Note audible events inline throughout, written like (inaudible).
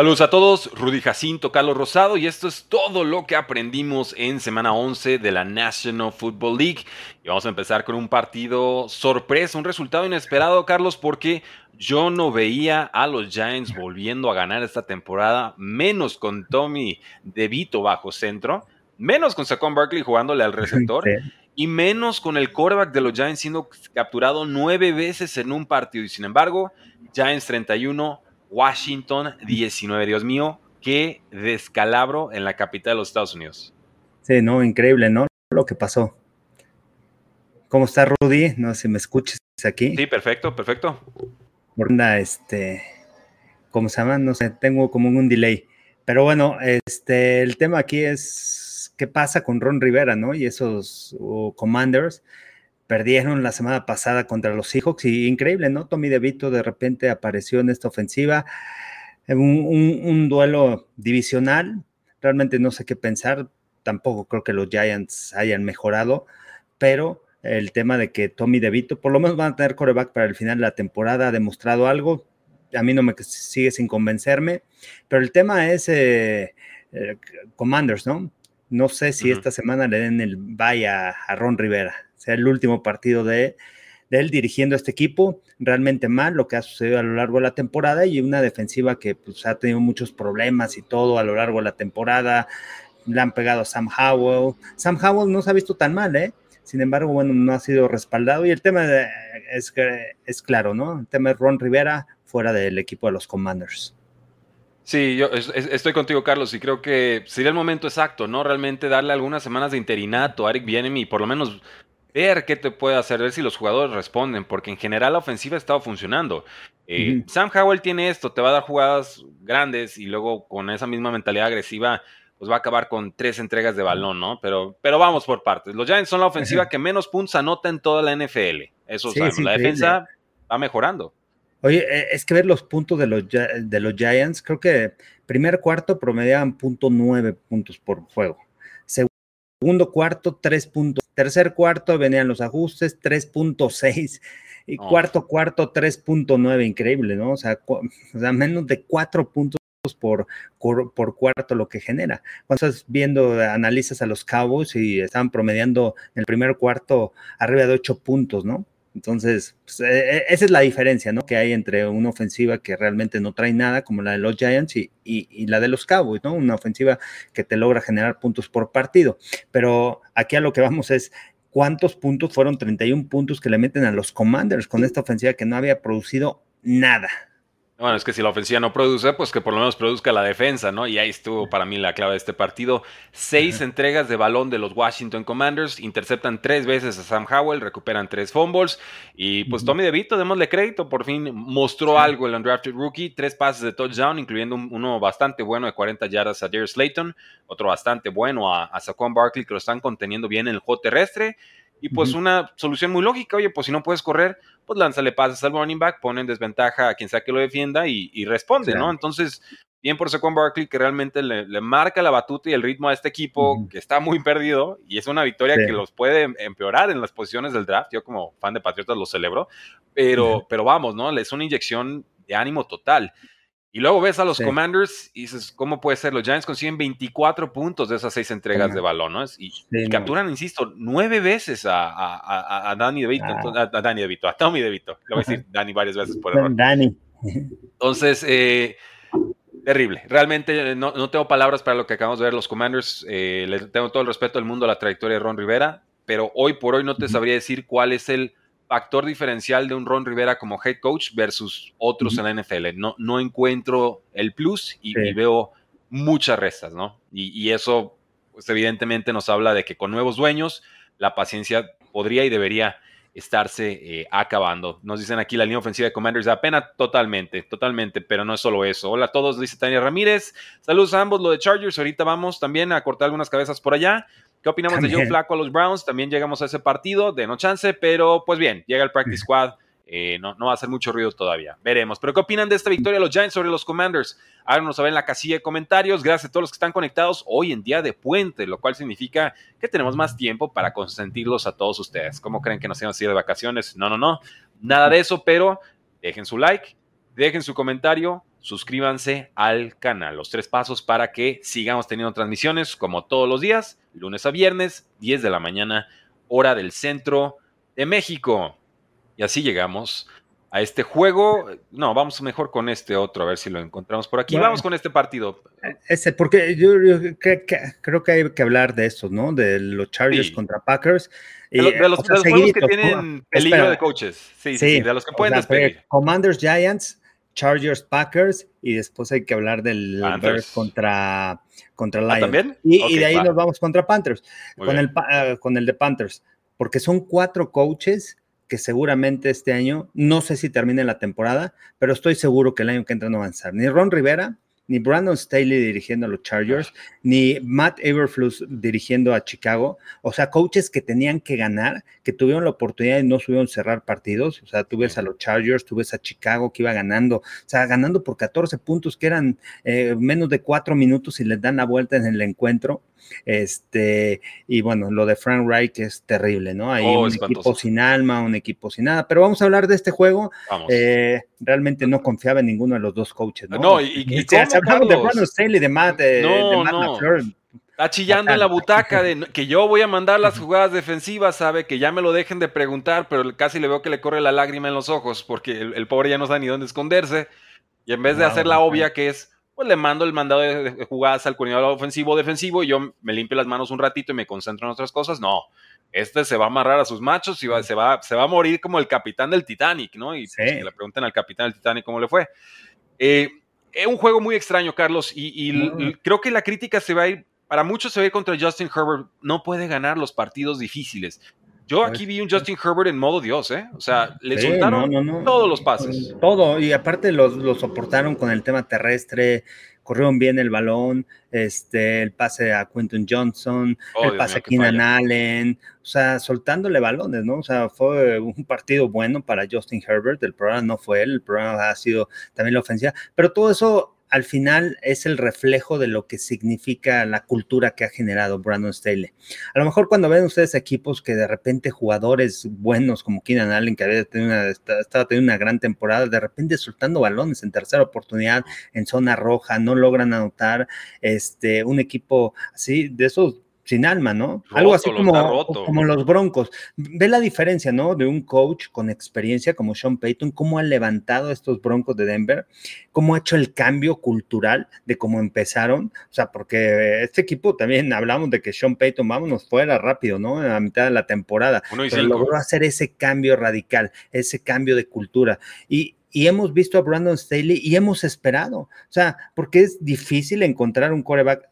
Saludos a todos, Rudy Jacinto, Carlos Rosado, y esto es todo lo que aprendimos en semana 11 de la National Football League. Y vamos a empezar con un partido sorpresa, un resultado inesperado, Carlos, porque yo no veía a los Giants volviendo a ganar esta temporada, menos con Tommy DeVito bajo centro, menos con Saquon Barkley jugándole al receptor. Y menos con el quarterback de los Giants siendo capturado nueve veces en un partido. Y sin embargo, Giants 31, Washington 19. Dios mío, qué descalabro en la capital de los Estados Unidos. Sí, no, increíble, ¿no? Lo que pasó. ¿Cómo está Rudy? No sé si me escuches aquí. Sí, perfecto, perfecto. este, ¿cómo se llama? No sé, tengo como un delay. Pero bueno, este, el tema aquí es qué pasa con Ron Rivera, ¿no? Y esos Commanders perdieron la semana pasada contra los Seahawks y increíble, ¿no? Tommy DeVito de repente apareció en esta ofensiva, en un, duelo divisional, realmente no sé qué pensar, tampoco creo que los Giants hayan mejorado, pero el tema de que Tommy DeVito, por lo menos van a tener coreback para el final de la temporada, ha demostrado algo, a mí no me sigue sin convencerme, pero el tema es eh, eh, Commanders, ¿no? No sé si esta semana le den el bye a Ron Rivera sea el último partido de, él dirigiendo este equipo. Realmente mal lo que ha sucedido a lo largo de la temporada y una defensiva que pues, ha tenido muchos problemas y todo a lo largo de la temporada. Le han pegado a Sam Howell. Sam Howell no se ha visto tan mal, ¿eh? Sin embargo, bueno, no ha sido respaldado. Y el tema es, es claro, ¿no? El tema es Ron Rivera fuera del equipo de los Commanders. Sí, yo estoy contigo, Carlos, y creo que sería el momento exacto, ¿no? Realmente darle algunas semanas de interinato a Eric Bienemi, por lo menos ver qué te puede hacer, ver si los jugadores responden, porque en general la ofensiva ha estado funcionando. Eh, Sam Howell tiene esto, te va a dar jugadas grandes y luego con esa misma mentalidad agresiva, pues va a acabar con tres entregas de balón, ¿no? Pero, pero vamos por partes. Los Giants son la ofensiva que menos puntos anota en toda la NFL. Eso sabemos. La defensa va mejorando. Oye, eh, es que ver los puntos de los, de los Giants, creo que primer cuarto promediaban punto nueve puntos por juego. Segundo cuarto, tres puntos. Tercer cuarto venían los ajustes, 3.6. Y cuarto cuarto, 3.9. Increíble, ¿no? O sea, menos de cuatro puntos por, por, cuarto lo que genera. Cuando estás viendo, analizas a los Cowboys y estaban promediando en el primer cuarto arriba de ocho puntos, ¿no? Entonces, pues, e, e, esa es la diferencia, ¿no? Que hay entre una ofensiva que realmente no trae nada, como la de los Giants, y, y, la de los Cowboys, ¿no? Una ofensiva que te logra generar puntos por partido. Pero aquí a lo que vamos es cuántos puntos fueron 31 puntos que le meten a los Commanders con esta ofensiva que no había producido nada. Bueno, es que si la ofensiva no produce, pues que por lo menos produzca la defensa, ¿no? Y ahí estuvo para mí la clave de este partido. Seis entregas de balón de los Washington Commanders, interceptan tres veces a Sam Howell, recuperan tres fumbles. Y pues Tommy DeVito, démosle crédito, por fin mostró algo el undrafted rookie. Tres pases de touchdown, incluyendo uno bastante bueno de 40 yardas a Darius Slayton, otro bastante bueno a, a Saquon Barkley, que lo están conteniendo bien en el juego terrestre. Y pues una solución muy lógica, oye, pues si no puedes correr, pues lánzale pases al running back, pone en desventaja a quien sea que lo defienda y, responde, ¿no? Entonces, bien por Saquon Barkley que realmente le, marca la batuta y el ritmo a este equipo que está muy perdido y es una victoria que los puede empeorar en las posiciones del draft. Yo como fan de Patriotas lo celebro, pero, pero vamos, ¿no? Es una inyección de ánimo total. Y luego ves a los Commanders y dices, ¿cómo puede ser? Los Giants consiguen 24 puntos de esas seis entregas de balón, ¿no? Y, capturan, insisto, nueve veces a, a, a Danny DeVito, ah. a, Danny DeVito, a Tommy DeVito. Le voy a decir Danny varias veces por error. Danny. Entonces, eh, terrible. Realmente eh, no, no, tengo palabras para lo que acabamos de ver los Commanders. Eh, le tengo todo el respeto del mundo a la trayectoria de Ron Rivera, pero hoy por hoy no te sabría decir cuál es el factor diferencial de un Ron Rivera como head coach versus otros en la NFL. No, no encuentro el plus y, veo muchas restas, ¿no? Y, eso, pues evidentemente nos habla de que con nuevos dueños la paciencia podría y debería estarse eh, acabando. Nos dicen aquí la línea ofensiva de Commanders da pena totalmente, totalmente, pero no es solo eso. Hola a todos, dice Tania Ramírez. Saludos a ambos, lo de Chargers. Ahorita vamos también a cortar algunas cabezas por allá. ¿Qué opinamos de Joe Flaco a los Browns? También llegamos a ese partido, de no chance, pero pues bien, llega el practice squad. Eh, no, no va a hacer mucho ruido todavía. Veremos. Pero ¿qué opinan de esta victoria de los Giants sobre los Commanders? Háganos saber en la casilla de comentarios. Gracias a todos los que están conectados hoy en día de puente, lo cual significa que tenemos más tiempo para consentirlos a todos ustedes. ¿Cómo creen que nos íbamos a ir de vacaciones? No, no, no. Nada de eso, pero dejen su like, dejen su comentario, suscríbanse al canal. Los tres pasos para que sigamos teniendo transmisiones como todos los días, lunes a viernes, 10 de la mañana, hora del centro de México. Y así llegamos a este juego. No, vamos mejor con este otro, a ver si lo encontramos por aquí. vamos con este partido. Ese, porque yo, creo que hay que hablar de esto, ¿no? De los Chargers contra Packers. De, de, los, juegos que tienen peligro de coaches. Sí, sí, de los que pueden despedir. Commanders Giants, Chargers Packers, y después hay que hablar del Bears contra, contra ¿Ah. ¿También? Y, de ahí nos vamos contra Panthers, con el, ah, con el de Panthers, porque son cuatro coaches que seguramente este año, no sé si termine la temporada, pero estoy seguro que el año que entra no avanzar. Ni Ron Rivera, ni Brandon Staley dirigiendo a los Chargers, ni Matt Everfluss dirigiendo a Chicago. O sea, coaches que tenían que ganar, que tuvieron la oportunidad y no subieron cerrar partidos. O sea, tú ves a los Chargers, tú ves a Chicago que iba ganando, o sea, ganando por 14 puntos, que eran eh, menos de cuatro minutos y les dan la vuelta en el encuentro. Este, y bueno, lo de Frank Wright es terrible, ¿no? Hay oh, un equipo sin alma, un equipo sin nada. Pero vamos a hablar de este juego. Eh, realmente no confiaba en ninguno de los dos coaches, ¿no? No, y, y, (laughs) hablamos de Brandon Staley, de Matt, de, Está chillando en la butaca de que yo voy a mandar las jugadas defensivas, sabe que ya me lo dejen de preguntar, pero casi le veo que le corre la lágrima en los ojos porque el, pobre ya no sabe ni dónde esconderse. Y en vez de hacer la obvia que es, pues le mando el mandado de, jugadas al coordinador ofensivo o defensivo y yo me limpio las manos un ratito y me concentro en otras cosas. No, este se va a amarrar a sus machos y se, va, se va a morir como el capitán del Titanic, ¿no? Y pues, le preguntan al capitán del Titanic cómo le fue. Eh, es un juego muy extraño, Carlos, y, creo que la crítica se va a ir, para muchos se va a ir contra Justin Herbert. No puede ganar los partidos difíciles. Yo aquí vi un Justin Herbert en modo Dios, ¿eh? O sea, le soltaron todos los pases. Todo, y aparte los, soportaron con el tema terrestre, corrieron bien el balón, este, el pase a Quentin Johnson, oh, el pase a Keenan Allen, o sea, soltándole balones, ¿no? O sea, fue un partido bueno para Justin Herbert, el programa no fue él, el programa ha sido también la ofensiva, pero todo eso al final es el reflejo de lo que significa la cultura que ha generado Brandon Staley. A lo mejor cuando ven ustedes equipos que de repente jugadores buenos como Keenan Allen, que había tenido una, estaba teniendo una gran temporada, de repente soltando balones en tercera oportunidad, en zona roja, no logran anotar, este, un equipo así, de esos sin alma, ¿no? Algo así como, como los Broncos. Ve la diferencia, ¿no? De un coach con experiencia como Sean Payton, cómo ha levantado estos Broncos de Denver, cómo ha hecho el cambio cultural de cómo empezaron. O sea, porque este equipo también hablamos de que Sean Payton, vámonos fuera rápido, ¿no? A mitad de la temporada. Pero logró hacer ese cambio radical, ese cambio de cultura. Y, y hemos visto a Brandon Staley y hemos esperado. O sea, porque es difícil encontrar un coreback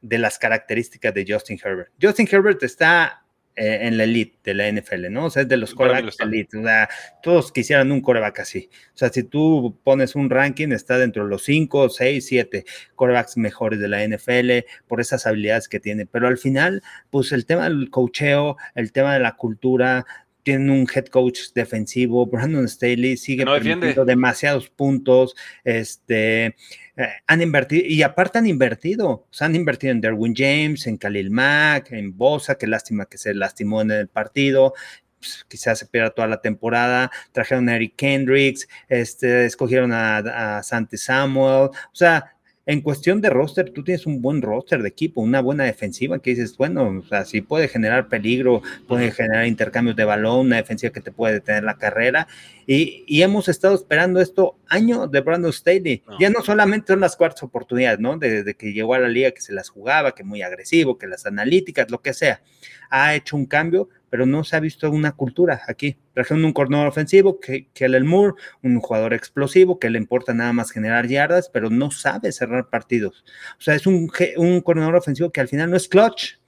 de las características de Justin Herbert. Justin Herbert está eh, en la elite de la NFL, ¿no? O sea, es de los corebacks elite. O sea, todos quisieran un coreback así. O sea, si tú pones un ranking, está dentro de los 5, 6, 7 corebacks mejores de la NFL por esas habilidades que tiene. Pero al final, pues el tema del cocheo, el tema de la cultura, tienen un head coach defensivo, Brandon Staley sigue permitiendo demasiados puntos, este, eh, han invertido, y aparte han invertido, o sea, han invertido en Derwin James, en Khalil Mack, en Bosa, qué lástima que se lastimó en el partido, pues, quizás se pierda toda la temporada, trajeron a Eric Kendricks, este, escogieron a Santi Samuel, o sea, en cuestión de roster, tú tienes un buen roster de equipo, una buena defensiva que dices, bueno, o sea, si puede generar peligro, puede generar intercambios de balón, una defensiva que te puede detener la carrera. Y, hemos estado esperando esto año de Brandon Staley. Ya no solamente son las cuartas oportunidades, ¿no? Desde que llegó a la liga que se las jugaba, que muy agresivo, que las analíticas, lo que sea. Ha hecho un cambio, pero no se ha visto una cultura aquí. Trajeron un corredor ofensivo, que, que el Moore, un jugador explosivo, que le importa nada más generar yardas, pero no sabe cerrar partidos. O sea, es un, un corredor ofensivo que al final no es clutch.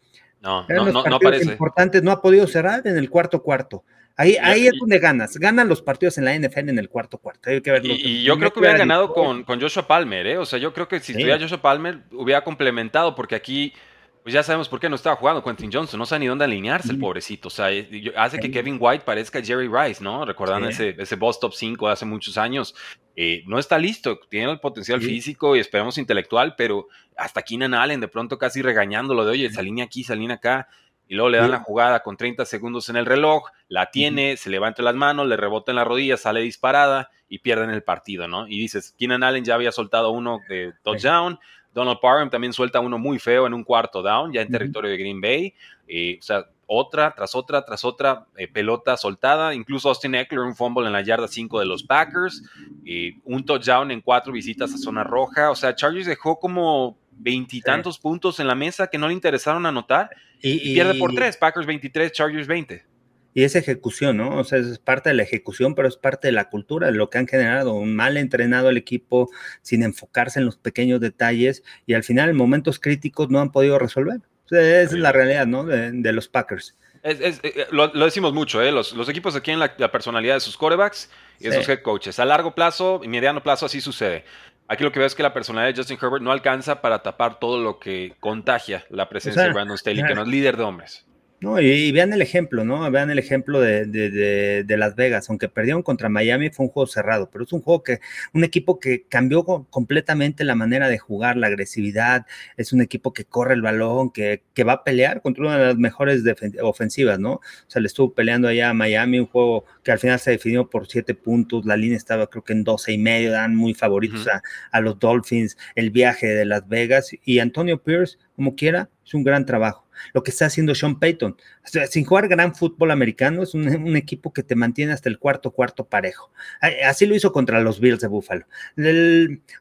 No, no, no, no parece. Importantes, no ha podido cerrar en el cuarto cuarto. Ahí, ahí es donde ganas. Ganan los partidos en la NFL en el cuarto cuarto. Hay que verlo. Y, yo creo que hubiera ganado con, con, Joshua Palmer, ¿eh? O sea, yo creo que si estuviera Joshua Palmer, hubiera complementado, porque aquí pues ya sabemos por qué no estaba jugando Quentin Johnson, no sabe ni dónde alinearse el pobrecito. O sea, hace que Kevin White parezca Jerry Rice, ¿no? Recordando ese, ese boss top 5 de hace muchos años. Eh, no está listo, tiene el potencial físico y esperemos intelectual, pero hasta Keenan Allen de pronto casi regañándolo de, oye, esa línea aquí, esa línea acá. y luego le dan la jugada con 30 segundos en el reloj, la tiene, se levanta las manos, le rebota en la rodilla, sale disparada y pierden el partido, ¿no? Y dices, Keenan Allen ya había soltado uno de touchdown, Donald Parham también suelta uno muy feo en un cuarto down, ya en territorio de Green Bay. Eh, o sea, otra tras otra tras otra eh, pelota soltada. Incluso Austin Eckler, un fumble en la yarda 5 de los Packers. y un touchdown en cuatro visitas a zona roja. O sea, Chargers dejó como veintitantos puntos en la mesa que no le interesaron anotar. Y, pierde por tres. Packers 23, Chargers 20 y es ejecución, ¿no? O sea, es parte de la ejecución, pero es parte de la cultura, de lo que han generado, un mal entrenado el equipo sin enfocarse en los pequeños detalles y al final en momentos críticos no han podido resolver. O sea, esa es la realidad, ¿no? De, los Packers. Es, eh, lo, decimos mucho, ¿eh? Los, equipos aquí en la, personalidad de sus corebacks y de sus head coaches. A largo plazo y mediano plazo así sucede. Aquí lo que veo es que la personalidad de Justin Herbert no alcanza para tapar todo lo que contagia la presencia de Brandon Staley, que no es líder de hombres. No, y, vean el ejemplo, ¿no? Vean el ejemplo de, de, de, Las Vegas. Aunque perdieron contra Miami, fue un juego cerrado, pero es un juego que, un equipo que cambió completamente la manera de jugar, la agresividad. Es un equipo que corre el balón, que, que va a pelear contra una de las mejores ofensivas, ¿no? O sea, le estuvo peleando allá a Miami, un juego que al final se definió por siete puntos. La línea estaba, creo que en doce y medio, dan muy favoritos a, a los Dolphins. El viaje de Las Vegas y Antonio Pierce, como quiera, es un gran trabajo lo que está haciendo Sean Payton. sin jugar gran fútbol americano, es un, equipo que te mantiene hasta el cuarto, cuarto parejo. Así lo hizo contra los Bills de Buffalo.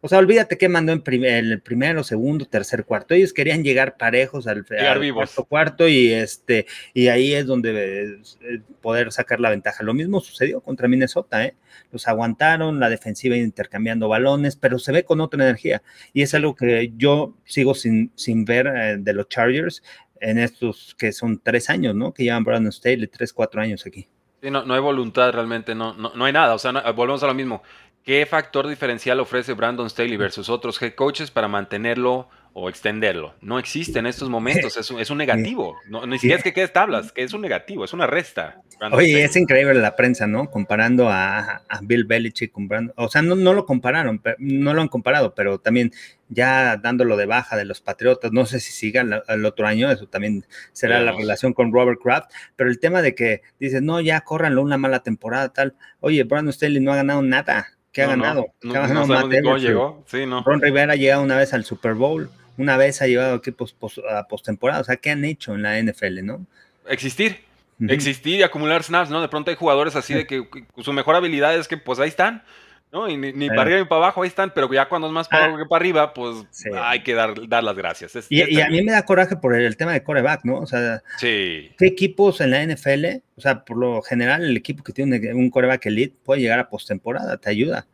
o sea, olvídate que mandó en el primero, segundo, tercer, cuarto. Ellos querían llegar parejos al, cuarto, cuarto y, este, y ahí es donde eh, poder sacar la ventaja. Lo mismo sucedió contra Minnesota, ¿eh? Los aguantaron, la defensiva intercambiando balones, pero se ve con otra energía. Y es algo que yo sigo sin, sin ver eh, de los Chargers en estos que son tres años, ¿no? Que llevan Brandon Staley, tres, cuatro años aquí. Sí, no, no hay voluntad realmente, no, no, no hay nada. O sea, volvemos a lo mismo. ¿Qué factor diferencial ofrece Brandon Staley versus otros head coaches para mantenerlo o extenderlo. No existe en estos momentos, es un, es un negativo. No, ni siquiera es que quede tablas, que es un negativo, es una resta. Oye, es increíble la prensa, ¿no? Comparando a, Bill Belichick con Brandon. O sea, no, no lo compararon, no lo han comparado, pero también ya dándolo de baja de los Patriotas, no sé si sigan el otro año, eso también será la relación con Robert Kraft, pero el tema de que dices, no, ya córranlo una mala temporada, tal. Oye, Brandon Staley no ha ganado nada. ¿Qué ha ganado? No, ha ganado llegó. Sí, no. Ron Rivera ha llegado una vez al Super Bowl una vez ha llevado equipos a postemporada. O sea, ¿qué han hecho en la NFL, no? Existir. Existir y acumular snaps, ¿no? De pronto hay jugadores así de que, su mejor habilidad es que pues ahí están, ¿no? Y ni, para arriba ni para abajo ahí están, pero ya cuando es más para ah. abajo que para arriba, pues hay que dar, dar las gracias. y, a mí me da coraje por el, tema de coreback, ¿no? O sea, ¿qué equipos en la NFL? O sea, por lo general, el equipo que tiene un coreback elite puede llegar a postemporada, te ayuda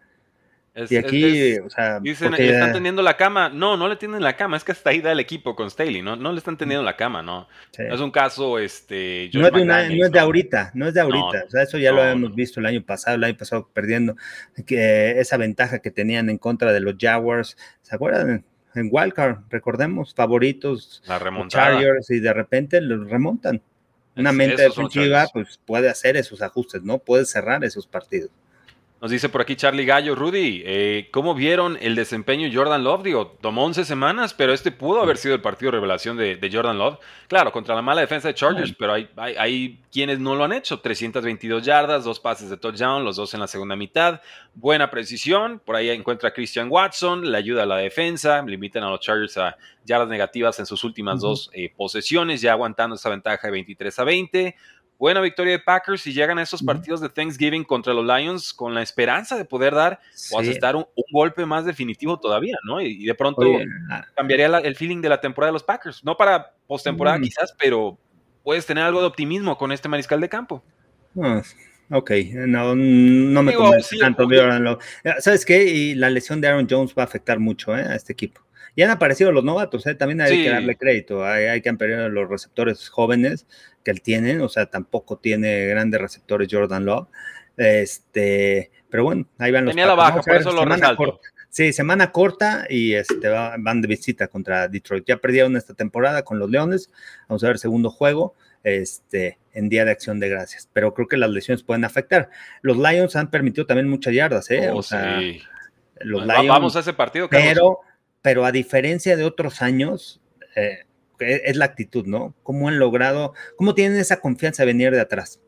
y aquí, o sea, dicen, están teniendo la cama. No, no le tienen la cama, es que está ahí da el equipo con Staley, ¿no? No le están teniendo la cama, ¿no? No es un caso, este. No es, de no es, de ahorita, no es de ahorita. o sea, eso ya lo habíamos visto el año pasado, el año pasado perdiendo que esa ventaja que tenían en contra de los Jaguars. ¿Se acuerdan? En Wildcard, recordemos, favoritos, la Chargers, y de repente los remontan. Una mente defensiva, pues puede hacer esos ajustes, ¿no? Puede cerrar esos partidos. Nos dice por aquí Charlie Gallo, Rudy, eh, ¿cómo vieron el desempeño de Jordan Love? Digo, tomó 11 semanas, pero este pudo haber sido el partido de revelación de, Jordan Love. Claro, contra la mala defensa de Chargers, pero hay, hay, quienes no lo han hecho. 322 yardas, dos pases de touchdown, los dos en la segunda mitad. Buena precisión, por ahí encuentra a Christian Watson, le ayuda a la defensa, limitan a los Chargers a yardas negativas en sus últimas dos eh, posesiones, ya aguantando esa ventaja de 23 a 20 buena victoria de Packers y llegan a esos partidos de Thanksgiving contra los Lions con la esperanza de poder dar o asestar un, golpe más definitivo todavía, ¿no? Y, de pronto ah. cambiaría el feeling de la temporada de los Packers. No para postemporada quizás, pero puedes tener algo de optimismo con este mariscal de campo. Ah, ok, no, no me convence tanto. ¿Sabes qué? Y la lesión de Aaron Jones va a afectar mucho ¿eh? a este equipo. Y han aparecido los novatos, ¿eh? también hay que darle crédito. Hay, hay que ampliar los receptores jóvenes que él tiene, o sea, tampoco tiene grandes receptores Jordan Love. Este, pero bueno, ahí van los Tenía la baja, por eso lo resalto. Sí, semana corta y este, van de visita contra Detroit. Ya perdieron esta temporada con los Leones. Vamos a ver segundo juego este, en Día de Acción de Gracias. Pero creo que las lesiones pueden afectar. Los Lions han permitido también muchas yardas, ¿eh? Oh, o sea, los Lions, vamos a ese partido. Pero, pero a diferencia de otros años, eh, es la actitud, ¿no? ¿Cómo han logrado, cómo tienen esa confianza de venir de atrás?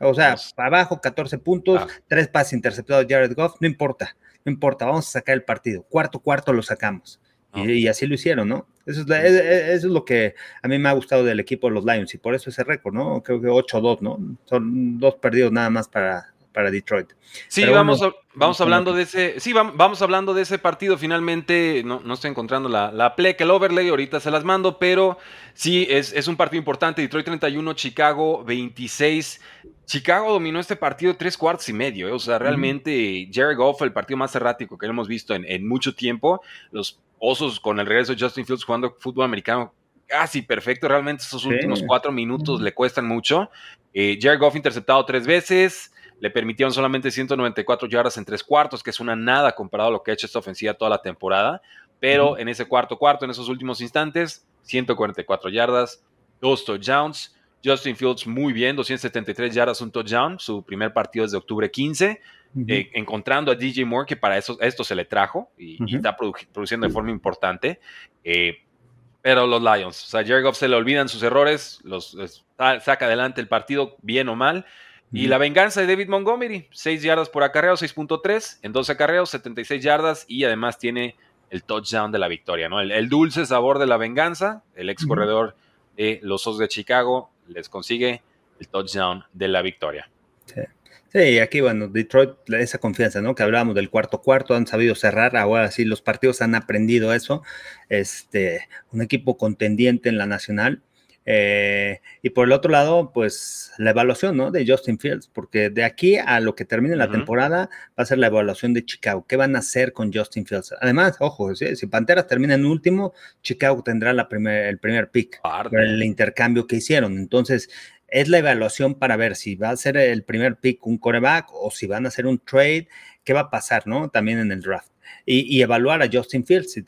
O sea, abajo 14 puntos, ah. tres pases interceptados Jared Goff, no importa, no importa, vamos a sacar el partido. Cuarto, cuarto lo sacamos. Y, así lo hicieron, ¿no? Eso es, eso es, lo que a mí me ha gustado del equipo de los Lions y por eso ese récord, ¿no? Creo que 8-2, ¿no? Son dos perdidos nada más para, para Detroit. Sí, vamos, vamos hablando de ese, sí, vamos, hablando de ese partido. Finalmente, no, no estoy encontrando la, la play, que el overlay, ahorita se las mando, pero sí, es, es un partido importante. Detroit 31, Chicago 26. Chicago dominó este partido tres cuartos y medio. ¿eh? O sea, realmente Jerry Goff, el partido más errático que hemos visto en, en, mucho tiempo. Los Osos con el regreso de Justin Fields jugando fútbol americano casi perfecto. Realmente esos últimos cuatro minutos le cuestan mucho. Eh, Jared Goff interceptado tres veces le permitieron solamente 194 yardas en tres cuartos, que es una nada comparado a lo que ha hecho esta ofensiva toda la temporada. Pero en ese cuarto cuarto, en esos últimos instantes, 144 yardas, dos touchdowns. Justin Fields muy bien, 273 yardas, un touchdown, su primer partido desde octubre 15. Eh, encontrando a DJ Moore, que para eso, esto se le trajo y, está produciendo de forma importante. Eh, pero los Lions, o sea, Jared Goff se le olvidan sus errores, los saca adelante el partido, bien o mal. Y la venganza de David Montgomery, 6 yardas por acarreo, 6.3, en 12 acarreos, 76 yardas y además tiene el touchdown de la victoria, ¿no? El, dulce sabor de la venganza, el ex corredor de los Osos de Chicago les consigue el touchdown de la victoria. Sí. Sí, aquí, bueno, Detroit, esa confianza, ¿no? Que hablábamos del cuarto cuarto, han sabido cerrar, ahora sí, los partidos han aprendido eso. Este, un equipo contendiente en la nacional. Eh, y por el otro lado, pues la evaluación, ¿no? De Justin Fields, porque de aquí a lo que termine la temporada va a ser la evaluación de Chicago. ¿Qué van a hacer con Justin Fields? Además, ojo, si Panteras termina en último, Chicago tendrá la primer, el primer pick, el intercambio que hicieron. Entonces, es la evaluación para ver si va a ser el primer pick un coreback o si van a hacer un trade, qué va a pasar, ¿no? También en el draft. Y, evaluar a Justin Fields, si,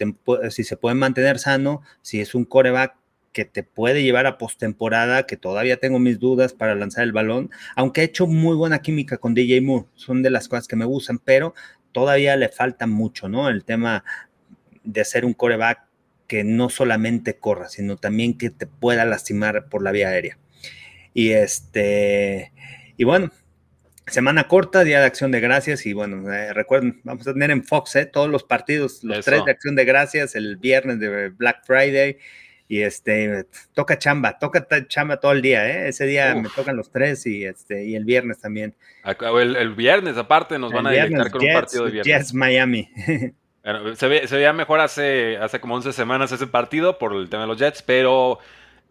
si se puede mantener sano, si es un coreback que te puede llevar a postemporada, que todavía tengo mis dudas para lanzar el balón, aunque he hecho muy buena química con DJ Moore, son de las cosas que me gustan, pero todavía le falta mucho, ¿no? El tema de ser un coreback que no solamente corra, sino también que te pueda lastimar por la vía aérea. Y este, y bueno, semana corta, día de acción de gracias. Y bueno, eh, recuerden, vamos a tener en Fox eh, todos los partidos, los tres de acción de gracias, el viernes de Black Friday y este, toca chamba, toca chamba todo el día, ¿eh? Ese día me tocan los tres y este, y el viernes también. El, el viernes aparte nos van a directar con un partido de viernes. Jets Miami. (laughs) se, veía mejor hace, hace como 11 semanas ese partido por el tema de los Jets, pero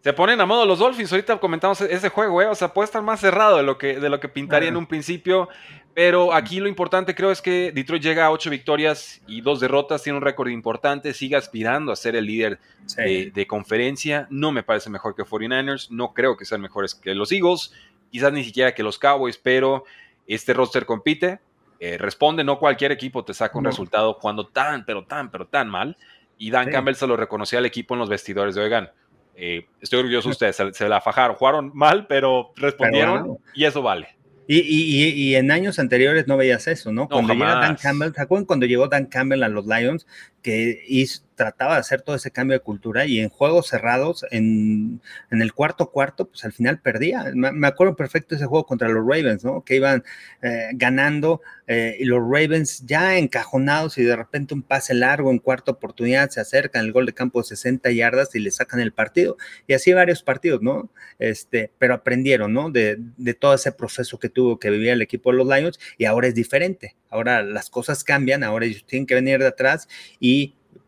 se ponen a modo los Dolphins. Ahorita comentamos ese juego, ¿eh? O sea, puede estar más cerrado de lo que, de lo que pintaría en un principio. Pero aquí lo importante creo es que Detroit llega a ocho victorias y dos derrotas, tiene un récord importante, sigue aspirando a ser el líder de, conferencia. No me parece mejor que 49ers, no creo que sean mejores que los Eagles, quizás ni siquiera que los Cowboys, pero este roster compite, eh, responde, no cualquier equipo te saca un resultado cuando tan, pero tan, pero tan mal. Y Dan Campbell se lo reconocía al equipo en los vestidores de Oigan. Eh, estoy orgulloso de ustedes, se, la fajaron, jugaron mal, pero respondieron y eso vale. Y, en años anteriores no veías eso, ¿no? Cuando llega Dan Campbell, ¿se acuerdan cuando llegó Dan Campbell a los Lions? Que trataba de hacer todo ese cambio de cultura y en juegos cerrados, en, el cuarto cuarto, pues al final perdía. Me, acuerdo perfecto ese juego contra los Ravens, ¿no? Que iban eh, ganando eh, y los Ravens ya encajonados y de repente un pase largo en cuarta oportunidad se acercan el gol de campo de 60 yardas y le sacan el partido. Y así varios partidos, ¿no? Este, pero aprendieron, ¿no? De, de todo ese proceso que tuvo que vivir el equipo de los Lions y ahora es diferente. Ahora las cosas cambian, ahora ellos tienen que venir de atrás y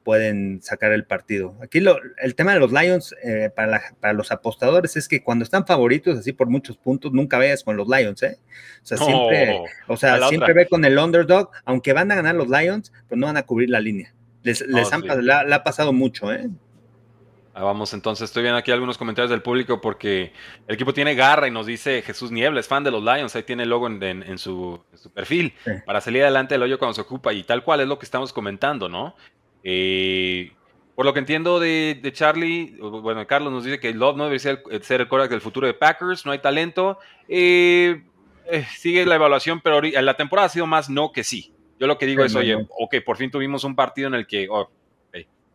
pueden sacar el partido. Aquí lo, el tema de los Lions eh, para, para, los apostadores es que cuando están favoritos así por muchos puntos, nunca vayas con los Lions, ¿eh? O sea, siempre, o sea, siempre ve con el underdog, aunque van a ganar los Lions, pues no van a cubrir la línea. Les, les han, ha pasado mucho, ¿eh? Ah, vamos, entonces estoy viendo aquí algunos comentarios del público porque el equipo tiene garra y nos dice Jesús Niebla, es fan de los Lions, ahí tiene el logo en, su, perfil, para salir adelante del hoyo cuando se ocupa y tal cual es lo que estamos comentando, ¿no? Eh, por lo que entiendo de, Charlie, bueno, Carlos nos dice que Love no debe ser, ser el quarterback del futuro de Packers, no hay talento. Eh, eh, sigue la evaluación, pero la temporada ha sido más no que sí. Yo lo que digo es, oye, ok, por fin tuvimos un partido en el que, oh,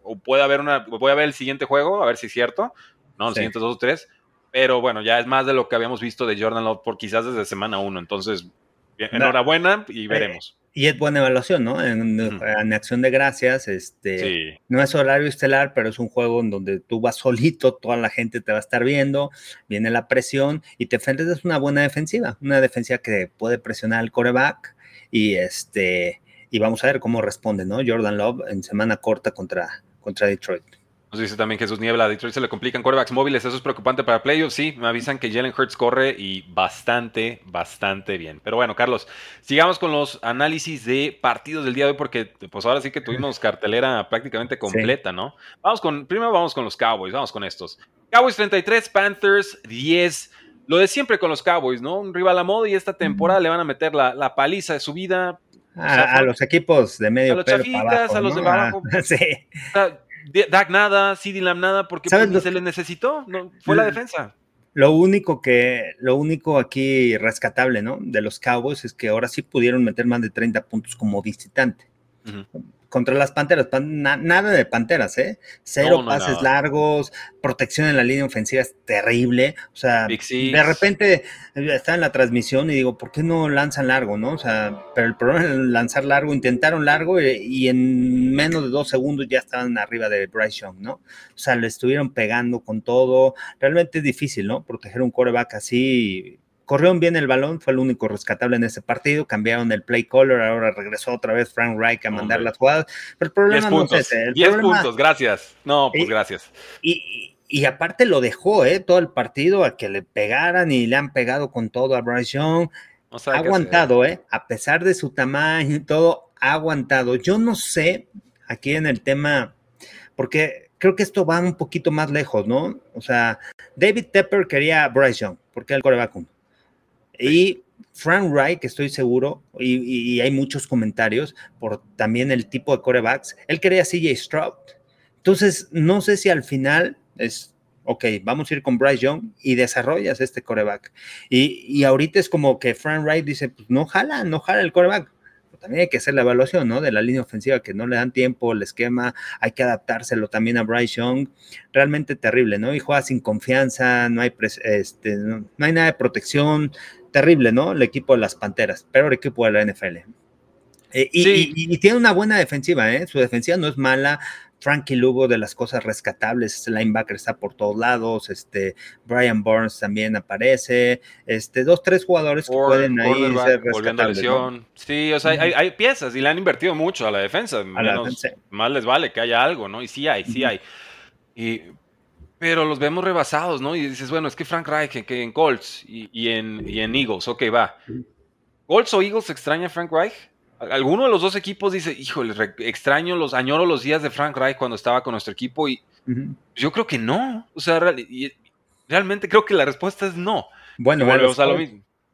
o puede haber una, voy a ver el siguiente juego, a ver si es cierto, ¿no? Los siguientes dos o tres, pero bueno, ya es más de lo que habíamos visto de Jordan Love por quizás desde semana uno, entonces, enhorabuena y veremos. Y es buena evaluación, ¿no? En, acción de gracias, este, no es horario estelar, pero es un juego en donde tú vas solito, toda la gente te va a estar viendo, viene la presión y te enfrentas a una buena defensiva, una defensiva que puede presionar al coreback y este, y vamos a ver cómo responde, ¿no? Jordan Love en semana corta contra, contra Detroit. Nos dice también Jesús Niebla, a Detroit se le complican quarterbacks móviles, eso es preocupante para playoffs. Sí, me avisan que Jalen Hurts corre y bastante, bastante bien. Pero bueno, Carlos, sigamos con los análisis de partidos del día de hoy, porque pues ahora sí que tuvimos (laughs) cartelera prácticamente completa, ¿no? Vamos con, primero vamos con los Cowboys, vamos con estos. Cowboys 33, Panthers 10. Lo de siempre con los Cowboys, ¿no? Un rival a modo y esta temporada le van a meter la, paliza de su vida. A, los equipos de medio A los chafitas, a los de abajo. (laughs) sí. Dak nada, CD Lamb nada, porque pues, se le necesitó, no, fue la defensa. Lo único que, lo único aquí rescatable, ¿no? De los Cowboys es que ahora sí pudieron meter más de 30 puntos como visitante contra las Panteras, nada de Panteras, ¿eh? Cero pases largos, protección en la línea ofensiva es terrible. O sea, de repente eh, está en la transmisión y digo, ¿por qué no lanzan largo, no? O sea, pero el problema es lanzar largo, intentaron largo y, y, en menos de dos segundos ya estaban arriba de Bryce Young, ¿no? O sea, le estuvieron pegando con todo. Realmente es difícil, ¿no? Proteger un coreback así Corrieron bien el balón, fue el único rescatable en ese partido. Cambiaron el play caller, ahora regresó otra vez Frank Reich a mandar las jugadas. Pero el problema no es ese. 10 puntos, gracias. No, pues gracias. Y, aparte lo dejó, ¿eh? Todo el partido a que le pegaran y le han pegado con todo a Bryce Young. ha aguantado, ¿eh? A pesar de su tamaño y todo, ha aguantado. Yo no sé, aquí en el tema, porque creo que esto va un poquito más lejos, ¿no? O sea, David Tepper quería a Bryce Young, porque el coreback y Frank Reich, estoy seguro, y, hay muchos comentarios por también el tipo de corebacks, él quería CJ Stroud. Entonces, no sé si al final es, ok, vamos a ir con Bryce Young y desarrollas este coreback. Y, y ahorita es como que Frank Reich dice, pues no jala, no jala el coreback también hay que hacer la evaluación, ¿no? De la línea ofensiva que no le dan tiempo, el esquema, hay que adaptárselo también a Bryce Young. Realmente terrible, ¿no? Y juega sin confianza, no hay, este, no, hay nada de protección. Terrible, ¿no? El equipo de las Panteras, peor equipo de la NFL. Eh, y, tiene una buena defensiva, ¿eh? Su defensiva no es mala. Frankie Lugo de las cosas rescatables, linebacker está por todos lados, este Brian Burns también aparece, este dos, tres jugadores que pueden ahí ser rescatables. Sí, o sea, hay, piezas y le han invertido mucho a la defensa. Más les vale que haya algo, ¿no? Y sí hay, sí hay. Y, pero los vemos rebasados, ¿no? Y dices, bueno, es que Frank Reich que en Colts y, en, y en Eagles, ok, va. ¿Colts o Eagles extraña a Frank Reich? alguno de los dos equipos dice, híjole, extraño los, añoro los días de Frank Reich cuando estaba con nuestro equipo y yo creo que no. O sea, realmente creo que la respuesta es no. Bueno, ve a los,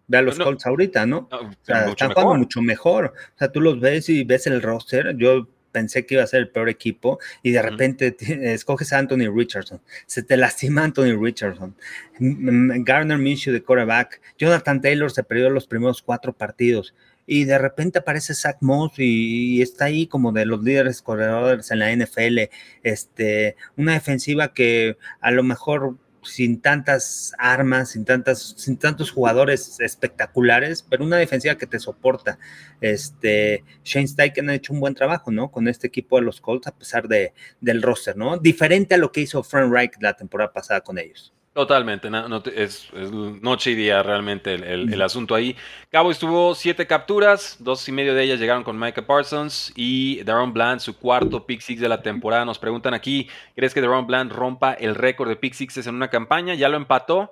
Ve a los Colts ahorita, ¿no? o sea, están jugando mucho mejor. O sea, tú los ves y ves el roster. Yo pensé que iba a ser el peor equipo y de repente escoges a Anthony Richardson, se te lastima Anthony Richardson, Garner Minshew de quarterback, Jonathan Taylor se perdió los primeros cuatro partidos, y de repente aparece Zach Moss y, está ahí como de los líderes corredores en la NFL, este, una defensiva que a lo mejor sin tantas armas, sin tantas, sin tantos jugadores espectaculares, pero una defensiva que te soporta. Este, Shane Steichen ha hecho un buen trabajo, ¿no? Con este equipo de los Colts, a pesar de, del roster, ¿no? Diferente a lo que hizo Frank Reich la temporada pasada con ellos. Totalmente, es, noche y día realmente el, asunto ahí. Cabo estuvo siete capturas, dos y medio de ellas llegaron con Micah Parsons y Daron Bland, su cuarto pick six de la temporada. Nos preguntan aquí, ¿crees que Daron Bland rompa el récord de pick sixes en una campaña? Ya lo empató.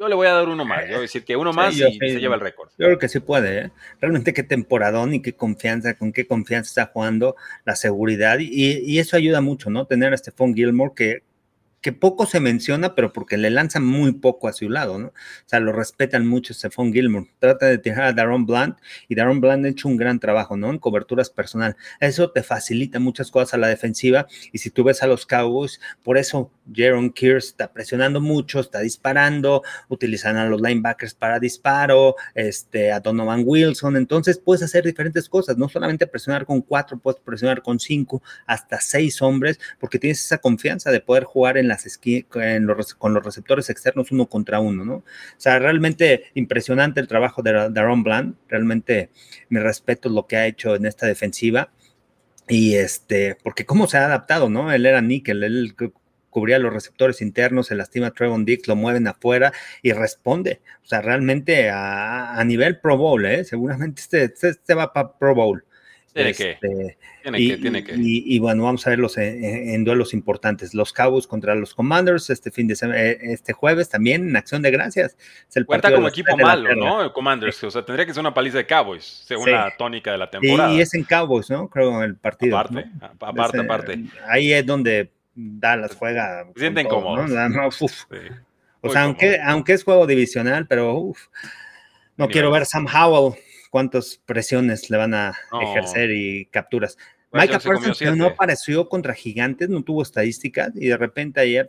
Yo le voy a dar uno más, yo voy a decir que uno más y se lleva el récord. Yo creo que sí puede, ¿eh? Realmente qué temporadón y qué confianza, con qué confianza está jugando, la seguridad y, y eso ayuda mucho, ¿no? Tener a Stephon Gilmore que que poco se menciona, pero porque le lanzan muy poco a su lado, ¿no? O sea, lo respetan mucho Stephon Gilmore. Trata de tirar a Daron Blunt y Daron Blunt ha hecho un gran trabajo, ¿no? En coberturas personal. Eso te facilita muchas cosas a la defensiva y si tú ves a los Cowboys, por eso Jaron Kears está presionando mucho, está disparando, utilizan a los linebackers para disparo, este, a Donovan Wilson, entonces puedes hacer diferentes cosas, no solamente presionar con cuatro, puedes presionar con cinco, hasta seis hombres, porque tienes esa confianza de poder jugar en las en los, con los receptores externos uno contra uno, ¿no? O sea, realmente impresionante el trabajo de Daron Bland, realmente me respeto lo que ha hecho en esta defensiva. Y este, porque cómo se ha adaptado, ¿no? Él era níquel, él cubría los receptores internos, se lastima Trevon Dix, lo mueven afuera y responde. O sea, realmente a, nivel Pro Bowl, ¿eh? Seguramente este, este, este va para Pro Bowl. Tiene que. Este, tiene y, que, tiene que. Y, bueno, vamos a verlos en, duelos importantes. Los Cowboys contra los Commanders este fin de semana, eh, este jueves también en acción de gracias. Cuenta como equipo malo, ¿no? Commanders, o sea, tendría que ser una paliza de Cowboys, según la tónica de la temporada. Y, es en Cowboys, ¿no? Creo el partido. Aparte, aparte, aparte. Ahí es donde Dallas juega. Se sienten cómodos. o sea, aunque, aunque es juego divisional, pero uf, no quiero ver Sam Howell cuántas presiones le van a ejercer y capturas. Pues Micah Parsons no apareció contra gigantes, no tuvo estadísticas y de repente ayer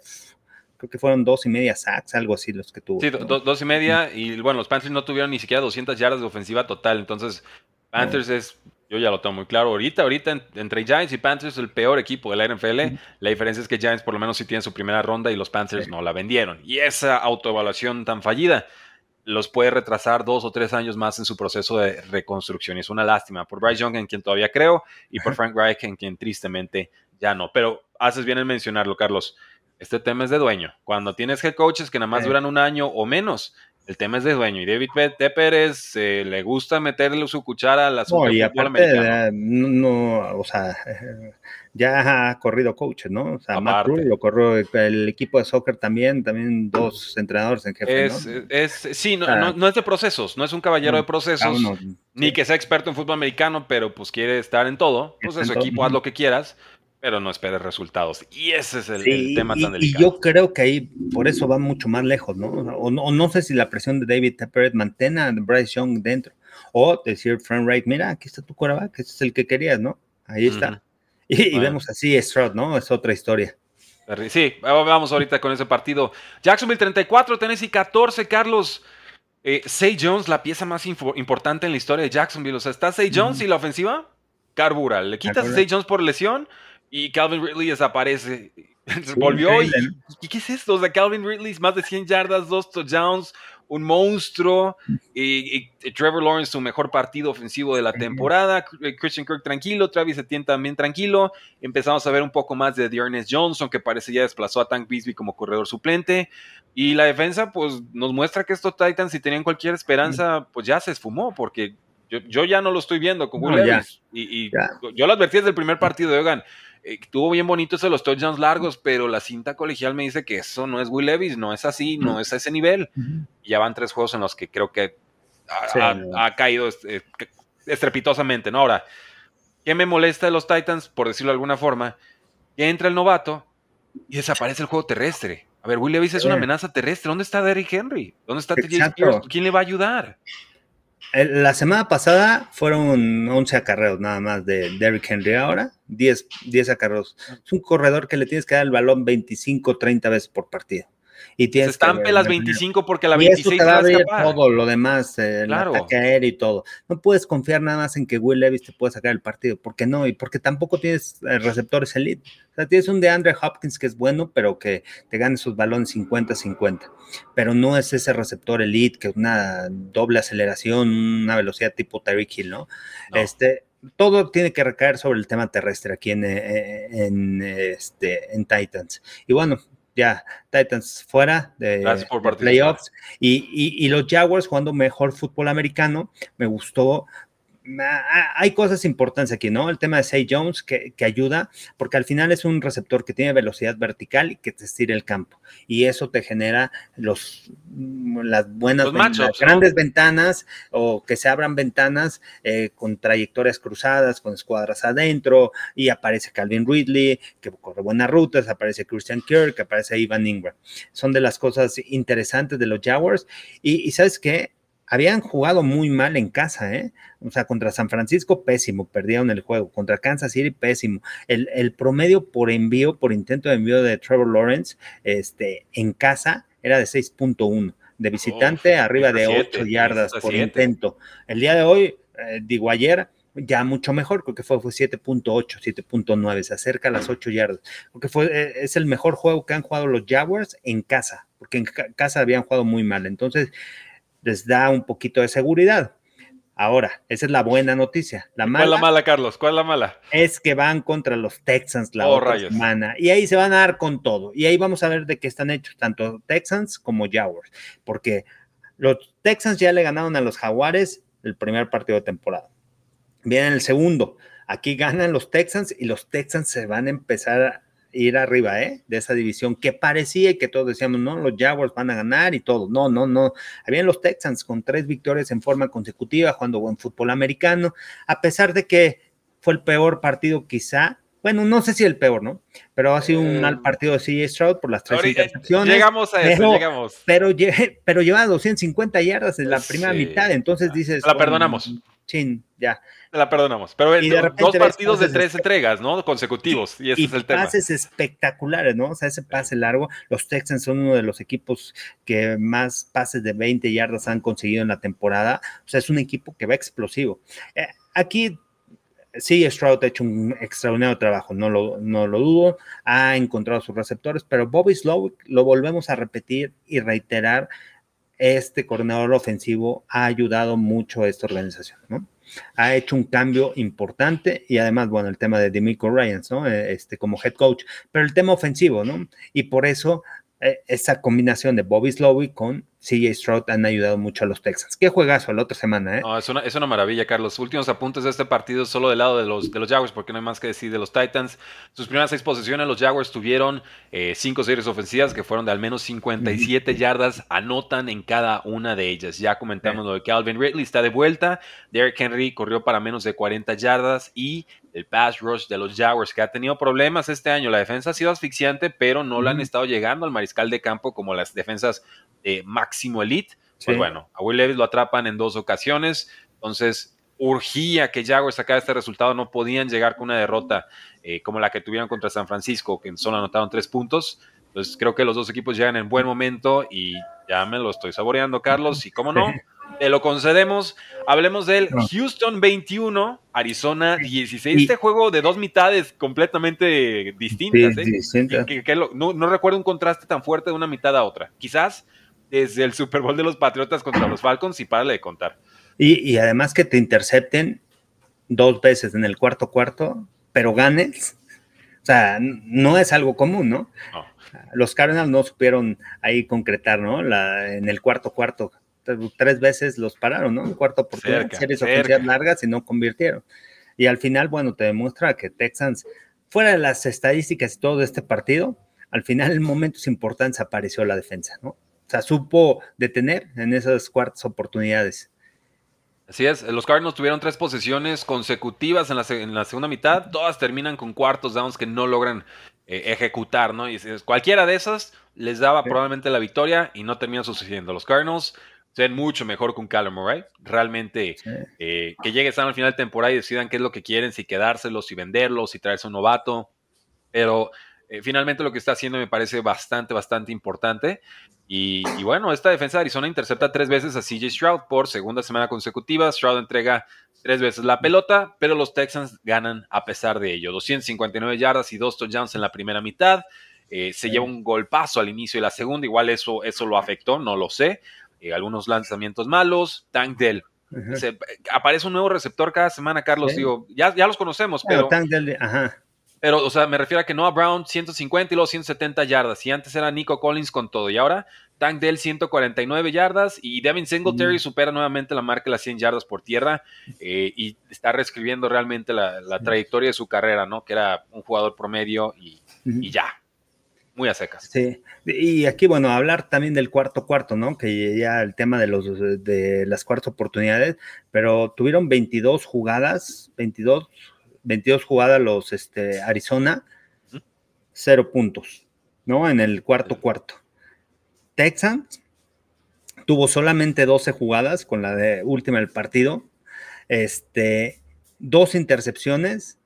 creo que fueron dos y media sacks, algo así los que tuvo. Sí, dos y media y bueno, los Panthers no tuvieron ni siquiera 200 yardas de ofensiva total, entonces Panthers es, yo ya lo tengo muy claro, ahorita, ahorita entre Giants y Panthers el peor equipo de la NFL, la diferencia es que Giants por lo menos sí tienen su primera ronda y los Panthers no la vendieron y esa autoevaluación tan fallida los puede retrasar dos o tres años más en su proceso de reconstrucción. Y es una lástima por Bryce Young, en quien todavía creo, y por Frank Reich, en quien tristemente ya no. Pero haces bien en mencionarlo, Carlos. Este tema es de dueño. Cuando tienes head coaches que nada más duran un año o menos, el tema es de dueño. Y David Tepper eh, le gusta meterle su cuchara a la no, y aparte, no, o sea, (laughs) ya ha corrido coaches, ¿no? O sea, Matt lo corrió el equipo de soccer también, también dos entrenadores en jefe. Es, es, sí, no, no, es de procesos, no es un caballero de procesos, ni que sea experto en fútbol americano, pero pues quiere estar en todo. Pues en su equipo, haz lo que quieras pero no esperes resultados. Y ese es el, tema tan delicado. Y yo creo que ahí por eso va mucho más lejos, ¿no? O no, sé si la presión de David Tepper mantiene a Bryce Young dentro. O decir Frank Wright, mira, aquí está tu coreback, este es el que querías, ¿no? Ahí está. Y, vemos así Stroud, ¿no? Es otra historia. Sí, vamos ahorita con ese partido. Jacksonville 34, Tennessee 14, Carlos. Eh, Say Jones, la pieza más importante en la historia de Jacksonville. O sea, está Say Jones y la ofensiva carbura. Le quitas a Say Jones por lesión y Calvin Ridley desaparece. (laughs) Volvió y, y, ¿qué es esto? O sea, Calvin Ridley, más de 100 yardas, dos touchdowns, un monstruo. Y, Trevor Lawrence, su mejor partido ofensivo de la temporada. Eh, Christian Kirk tranquilo, Travis Etienne también tranquilo. Empezamos a ver un poco más de Dearness Johnson, que parece ya desplazó a Tank Bisbee como corredor suplente. Y la defensa, pues nos muestra que estos Titans, si tenían cualquier esperanza, pues ya se esfumó, porque yo, ya no lo estoy viendo con Will Y, yo lo advertí desde el primer partido de Eh, tuvo bien bonito eso los touchdowns largos, pero la cinta colegial me dice que eso no es Will Levis, no es así, no es a ese nivel. ya van tres juegos en los que creo que ha, caído eh, estrepitosamente, ¿no? Ahora, ¿qué me molesta de los Titans, por decirlo de alguna forma? Que entra el novato y desaparece el juego terrestre. A ver, Will Levis es una amenaza terrestre. ¿Dónde está Derrick Henry? ¿Dónde está TJ ¿Quién le va a ayudar? La semana pasada fueron 11 acarreos nada más de Derrick Henry. Ahora 10, 10 acarreos. Es un corredor que le tienes que dar el balón 25, 30 veces por partido. Y tienes se estampe las 25 porque la 26 te va a todo lo demás, el ataque aéreo y todo. No puedes confiar nada más en que Will Levis te pueda sacar el partido, porque no, y porque tampoco tienes eh, receptores elite. O sea, tienes un de Andre Hopkins que es bueno, pero que te gane sus balones 50-50. Pero no es ese receptor elite que una doble aceleración, una velocidad tipo Tyreek Hill, ¿no? Este, todo tiene que recaer sobre el tema terrestre aquí en, eh, en, este, en Titans. Y bueno, ya Titans fuera de, playoffs y, y, los Jaguars jugando mejor fútbol americano. Me gustó hay cosas importantes aquí, ¿no? El tema de Say Jones que, ayuda, porque al final es un receptor que tiene velocidad vertical y que te estira el campo. Y eso te genera los, las buenas, grandes ventanas o que se abran ventanas eh, con trayectorias cruzadas, con escuadras adentro, y aparece Calvin Ridley, que corre buenas rutas, aparece Christian Kirk, aparece Ivan Ingram. Son de las cosas interesantes de los Jaguars. Y, y sabes qué? Habían jugado muy mal en casa, ¿eh? O sea, contra San Francisco, pésimo, perdieron el juego. Contra Kansas City, pésimo. El, promedio por envío, por intento de envío de Trevor Lawrence, este, en casa era de 6.1. De visitante, arriba de 8 yardas por intento. El día de hoy, eh, digo ayer, ya mucho mejor, creo que fue, fue 7.8, 7.9, se acerca a las 8 yardas, porque fue, eh, es el mejor juego que han jugado los Jaguars en casa, porque en casa habían jugado muy mal, entonces les da un poquito de seguridad. Ahora, esa es la buena noticia. La mala, ¿Cuál es la mala, Carlos? ¿Cuál es la mala? Es que van contra los Texans la oh, otra semana. Y ahí se van a dar con todo. Y ahí vamos a ver de qué están hechos, tanto Texans como Jaguars. Porque los Texans ya le ganaron a los Jaguares el primer partido de temporada. Viene el segundo. Aquí ganan los Texans y los Texans se van a empezar a ir arriba, ¿eh? De esa división que parecía y que todos decíamos, no, los Jaguars van a ganar y todo. No, no, no. Habían los Texans con tres victorias en forma consecutiva, jugando buen fútbol americano, a pesar de que fue el peor partido quizá. Bueno, no sé si el peor, ¿no? Pero ha sido un mal eh, partido de CJ Stroud por las tres intercepciones. Llegamos a eso, llegamos. Pero, pero lleva 250 yardas en la primera mitad, mitad, entonces dices... La perdonamos. Chin, ya. La perdonamos. Pero dos partidos de tres entregas, ¿no? Consecutivos. Y ese es el tema. Pases espectaculares, ¿no? O sea, ese pase largo. Los Texans son uno de los equipos que más pases de 20 yardas han conseguido en la temporada. O sea, es un equipo que va explosivo. Eh, aquí sí, Stroud ha hecho un extraordinario trabajo, no lo, no lo dudo, ha encontrado sus receptores, pero Bobby Slow lo volvemos a repetir y reiterar este coordinador ofensivo ha ayudado mucho a esta organización, ¿no? Ha hecho un cambio importante y además, bueno, el tema de Demico Ryans, ¿no? Eh, este, como head coach, pero el tema ofensivo, ¿no? Y por eso eh, esa combinación de Bobby Slowey con CJ Stroud han ayudado mucho a los Texans. Qué juegazo la otra semana, ¿eh? No, es una, es una maravilla, Carlos. Últimos apuntes de este partido solo del lado de los, de los Jaguars, porque no hay más que decir de los Titans. Sus primeras seis posiciones, los Jaguars tuvieron eh, cinco series ofensivas que fueron de al menos 57 yardas, anotan en cada una de ellas. Ya comentamos lo de Calvin Ridley, está de vuelta. Derrick Henry corrió para menos de 40 yardas y el pass rush de los Jaguars, que ha tenido problemas este año. La defensa ha sido asfixiante, pero no le han estado llegando al mariscal de campo como las defensas eh, máximo elite. Pues bueno, a Will Levis lo atrapan en dos ocasiones, entonces urgía que Jaguars sacara este resultado, no podían llegar con una derrota eh, como la que tuvieron contra San Francisco, que solo anotaron tres puntos. Entonces creo que los dos equipos llegan en buen momento y ya me lo estoy saboreando, Carlos, y cómo no, te lo concedemos. Hablemos del Houston 21, Arizona 16. Este juego de dos mitades completamente distintas. ¿eh? no, no, recuerdo un contraste tan fuerte de una mitad a otra. Quizás desde el Super Bowl de los Patriotas contra los Falcons y párale de contar. Y, además que te intercepten dos veces en el cuarto cuarto, pero ganes. O sea, no es algo común, ¿no? Los Cardinals no supieron ahí concretar, ¿no? La, en el cuarto cuarto, tres veces los pararon, ¿no? En cuarto oportunidad, series ofensivas largas y no convirtieron. Y al final, bueno, te demuestra que Texans, fuera de las estadísticas y todo de este partido, al final en momentos importantes apareció la defensa, ¿no? O sea, supo detener en esas cuartas oportunidades. Así es, los Cardinals tuvieron tres posiciones consecutivas en la, segunda mitad, todas terminan con cuartos downs que no logran eh, ejecutar, ¿no? Y cualquiera de esas les daba probablemente la victoria y no termina sucediendo. Los Cardinals se ven mucho mejor con Callum Murray, realmente eh, que lleguen al final de temporada y decidan qué es lo que quieren, si quedárselos, si venderlos, si traerse un novato, pero eh, finalmente lo que está haciendo me parece bastante, bastante importante. Y, bueno, esta defensa de Arizona intercepta tres veces a CJ Stroud por segunda semana consecutiva. Stroud entrega tres veces la pelota, pero los Texans ganan a pesar de ello. 259 yardas y dos touchdowns en la primera mitad. Eh, se lleva un golpazo al inicio de la segunda, igual eso, eso lo afectó, no lo sé. Eh, algunos lanzamientos malos. Tank Dell. aparece un nuevo receptor cada semana, Carlos. Digo, ya, ya los conocemos, pero. Tank Dell, ajá pero, o sea, me refiero a que Noah Brown 150 y luego 170 yardas. Y antes era Nico Collins con todo. Y ahora Tank Dell 149 yardas. Y Devin Singletary supera nuevamente la marca de las 100 yardas por tierra. Eh, y está reescribiendo realmente la, trayectoria de su carrera, ¿no? Que era un jugador promedio y, ya. Muy a secas. Sí, y aquí, bueno, hablar también del cuarto cuarto, ¿no? Que ya el tema de, los, de las cuartas oportunidades, pero tuvieron 22 jugadas, 22 22 jugadas los este, Arizona, cero puntos, ¿no? En el cuarto cuarto. Texans tuvo solamente 12 jugadas con la de última del partido, este, dos intercepciones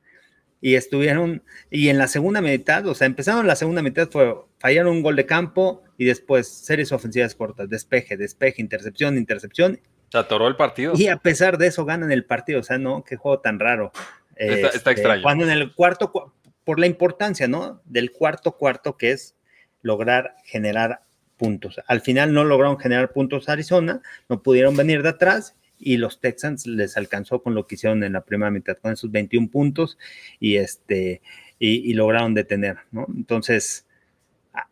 y estuvieron, y en la segunda mitad, o sea, empezaron la segunda mitad, fue, fallaron un gol de campo y después series ofensivas cortas, despeje, despeje, intercepción, intercepción. Se atoró el partido. Y a pesar de eso ganan el partido, o sea, no, qué juego tan raro. Está, está este, extraño. Cuando en el cuarto, por la importancia, ¿no? Del cuarto cuarto, que es lograr generar puntos. Al final no lograron generar puntos Arizona, no pudieron venir de atrás y los Texans les alcanzó con lo que hicieron en la primera mitad, con esos 21 puntos y, este, y, lograron detener, ¿no? Entonces,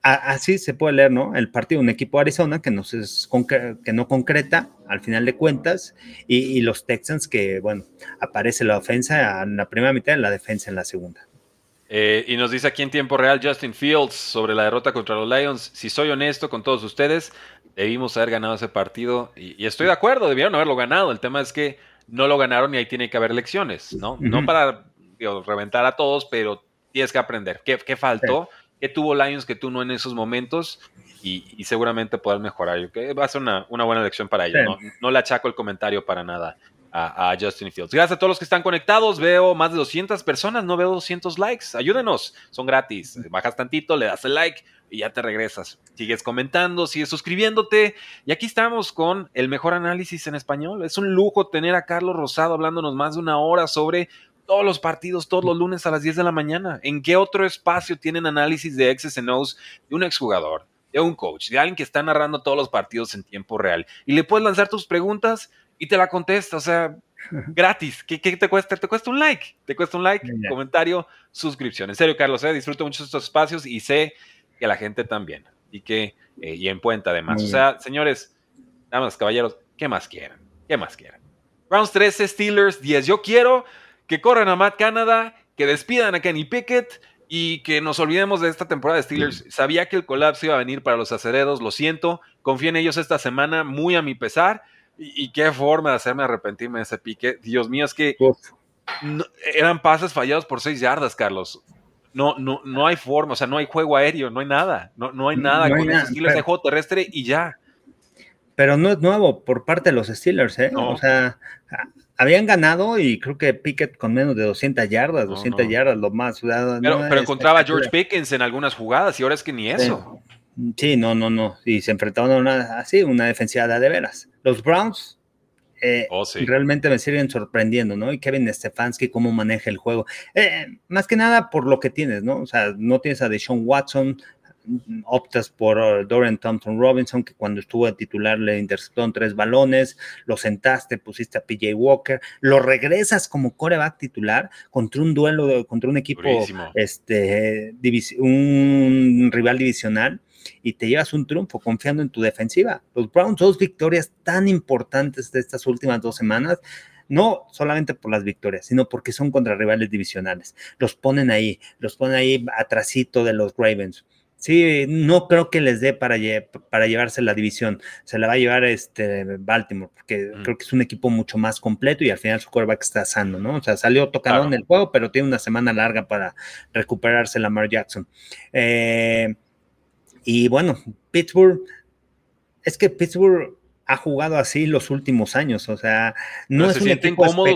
así se puede leer, ¿no? El partido, un equipo de Arizona que no, es, que no concreta al final de cuentas y, los Texans que, bueno, aparece la ofensa en la primera mitad y la defensa en la segunda. Eh, y nos dice aquí en tiempo real Justin Fields sobre la derrota contra los Lions. Si soy honesto con todos ustedes, debimos haber ganado ese partido. Y, estoy de acuerdo, debieron haberlo ganado. El tema es que no lo ganaron y ahí tiene que haber lecciones, ¿no? No para reventar a todos, pero tienes que aprender. ¿Qué, faltó? ¿Qué tuvo Lions que tú no en esos momentos? Y, seguramente poder mejorar. Va a ser una, buena lección para ellos. ¿no? no le achaco el comentario para nada a, Justin Fields. Gracias a todos los que están conectados. Veo más de 200 personas, no veo 200 likes. Ayúdenos, son gratis. Bajas tantito, le das el like y ya te regresas. Sigues comentando, sigues suscribiéndote. Y aquí estamos con el mejor análisis en español. Es un lujo tener a Carlos Rosado hablándonos más de una hora sobre todos los partidos, todos los lunes a las 10 de la mañana. ¿En qué otro espacio tienen análisis de X's and O's de un exjugador? de un coach, de alguien que está narrando todos los partidos en tiempo real. Y le puedes lanzar tus preguntas y te la contesta, o sea, gratis. ¿Qué, te cuesta? Te cuesta un like, te cuesta un like, comentario, suscripción. En serio, Carlos, eh, disfruto mucho estos espacios y sé que la gente también. Y que, eh, y en Puente además. o sea, señores, damas, caballeros, ¿qué más quieren? ¿Qué más quieren? Rounds 13, Steelers 10. Yo quiero que corran a Matt Canada, que despidan a Kenny Pickett y que nos olvidemos de esta temporada de Steelers. Sabía que el colapso iba a venir para los acereros, lo siento. Confío en ellos esta semana, muy a mi pesar. Y, qué forma de hacerme arrepentirme de ese pique. Dios mío, es que eran pases fallados por seis yardas, Carlos. No, no, no hay forma, o sea, no hay juego aéreo, no hay nada. No, no hay nada con los Steelers de juego terrestre y ya. Pero no es nuevo por parte de los Steelers, ¿eh? O sea, habían ganado y creo que Pickett con menos de 200 yardas, 200 yardas, lo más. pero, pero encontraba a George Pickens en algunas jugadas y ahora es que ni eso. Sí, no, no, no. Y se enfrentaron a una, así, una defensiva de veras. Los Browns eh, oh, realmente me siguen sorprendiendo, ¿no? Y Kevin Stefanski, cómo maneja el juego. Eh, más que nada por lo que tienes, ¿no? O sea, no tienes a Deshaun Watson, optas por uh, Dorian Thompson Robinson, que cuando estuvo a titular le interceptaron tres balones, lo sentaste, pusiste a PJ Walker, lo regresas como coreback titular contra un duelo, contra un equipo, este, un rival divisional y te llevas un triunfo confiando en tu defensiva. Los Browns, dos victorias tan importantes de estas últimas dos semanas, no solamente por las victorias, sino porque son contra rivales divisionales. Los ponen ahí, los ponen ahí atrasito de los Ravens. Sí, no creo que les dé para, para llevarse la división. Se la va a llevar este Baltimore, porque mm. creo que es un equipo mucho más completo y al final su quarterback está sano, ¿no? O sea, salió tocado en el juego, pero tiene una semana larga para recuperarse Lamar Jackson. Eh, y bueno, Pittsburgh, es que Pittsburgh ha jugado así los últimos años, o sea, no, es un equipo, no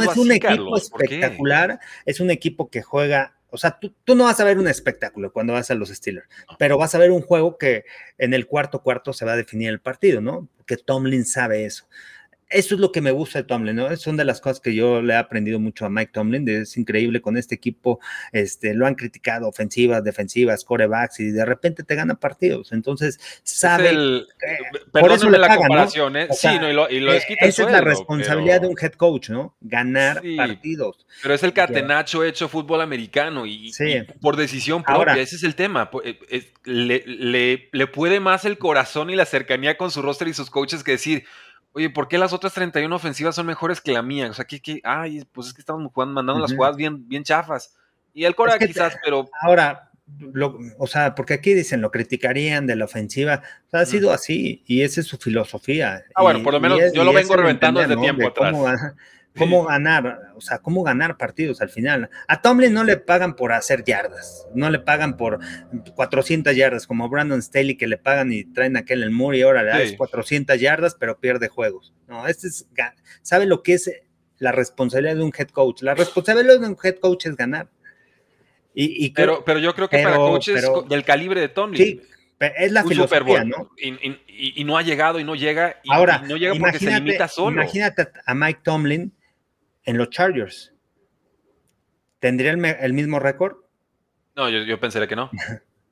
es un equipo espectacular, es un equipo que juega, o sea, tú, tú, no vas a ver un espectáculo cuando vas a los Steelers, pero vas a ver un juego que en el cuarto cuarto se va a definir el partido, ¿no? Porque Tomlin sabe eso eso es lo que me gusta de Tomlin, ¿no? Son de las cosas que yo le he aprendido mucho a Mike Tomlin, es increíble con este equipo, este, lo han criticado, ofensivas, defensivas, corebacks, y de repente te gana partidos, entonces sabe... El, por eso la comparación, ¿eh? sí, no, y lo, y lo eh, Esa es la responsabilidad de un head coach, ¿no? Ganar partidos. Pero es el catenacho hecho fútbol americano y, por decisión propia, ese es el tema. Eh, le, le, le puede más el corazón y la cercanía con su roster y sus coaches que decir Oye, ¿por qué las otras 31 ofensivas son mejores que la mía? O sea, que, ay, pues es que estamos jugando, mandando las jugadas bien, bien chafas. Y el Cora quizás, pero. Ahora, o sea, porque aquí dicen, lo criticarían de la ofensiva. O sea, ha sido así y esa es su filosofía. Ah, bueno, por lo menos yo lo vengo reventando desde tiempo atrás. cómo ganar, o sea, cómo ganar partidos al final. A Tomlin no le pagan por hacer yardas, no le pagan por 400 yardas, como Brandon Staley que le pagan y traen aquel el Moore y ahora le das 400 yardas, pero pierde juegos. No, este es, sabe lo que es la responsabilidad de un head coach. La responsabilidad de un head coach es ganar. Y, pero, pero yo creo que para coaches del calibre de Tomlin. Sí, es la filosofía, ¿no? Y, no ha llegado y no llega. Y, Ahora, no llega porque se limita solo. Imagínate a Mike Tomlin en los Chargers. ¿Tendría el, mismo récord? No, yo, yo, pensaría que no.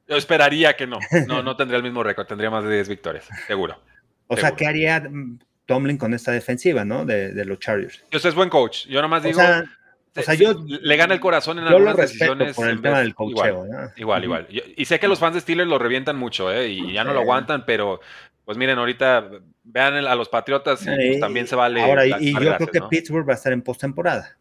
Yo esperaría que no. No, no tendría el mismo récord, tendría más de 10 victorias, seguro. O sea, ¿qué haría Tomlin con esta defensiva, no? De, los Chargers. Yo sé, es buen coach. Yo nomás digo. O sea, yo le gana el corazón en algunas decisiones. Por el tema del coacheo, igual, igual, y sé que los fans de Steelers lo revientan mucho, ¿eh? Y ya no lo aguantan, pero pues miren, ahorita vean a los Patriotas y pues, también se vale. Ahora, y, yo creo que Pittsburgh va a estar en postemporada.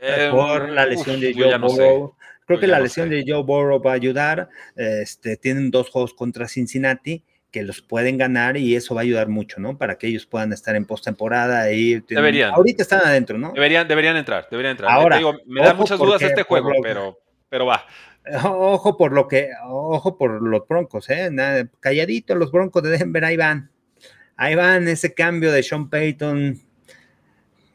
Eh, por la lesión de Joe Burrow. Creo que la lesión de Joe Burrow va a ayudar. Este, tienen dos juegos contra Cincinnati que los pueden ganar y eso va a ayudar mucho, ¿no? Para que ellos puedan estar en postemporada y deberían. Ahorita están adentro, ¿no? Deberían, deberían entrar, deberían entrar. Ahora, me da muchas dudas este juego, pero, pero va. Ojo por lo que, ojo por los broncos, ¿eh? calladito, los broncos de Denver, ahí van. Ahí van ese cambio de Sean Payton,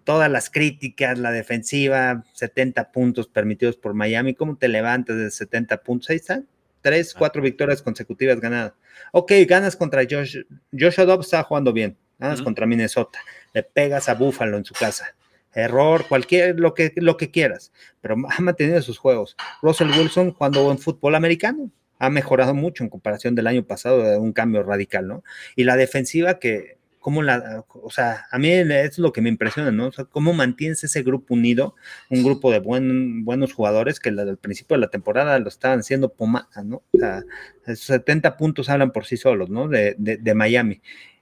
todas las críticas, la defensiva, 70 puntos permitidos por Miami. ¿Cómo te levantas de 70 puntos? Ahí están. Tres, ah. cuatro victorias consecutivas ganadas. Ok, ganas contra Josh. Joshua Dobbs está jugando bien. Ganas contra Minnesota. Le pegas a Buffalo en su casa. Error, cualquier, lo que, lo que quieras. Pero (laughs) ha mantenido sus juegos. Russell Wilson jugando en fútbol americano. Ha mejorado mucho en comparación del año pasado, un cambio radical, ¿no? Y la defensiva que, cómo la, o sea, a mí es lo que me impresiona, ¿no? Cómo mantienes ese grupo unido, un grupo de buen, buenos jugadores que al principio de la temporada lo estaban haciendo pomada, ¿no? O sea, esos 70 puntos hablan por sí solos, ¿no? De, de, Miami.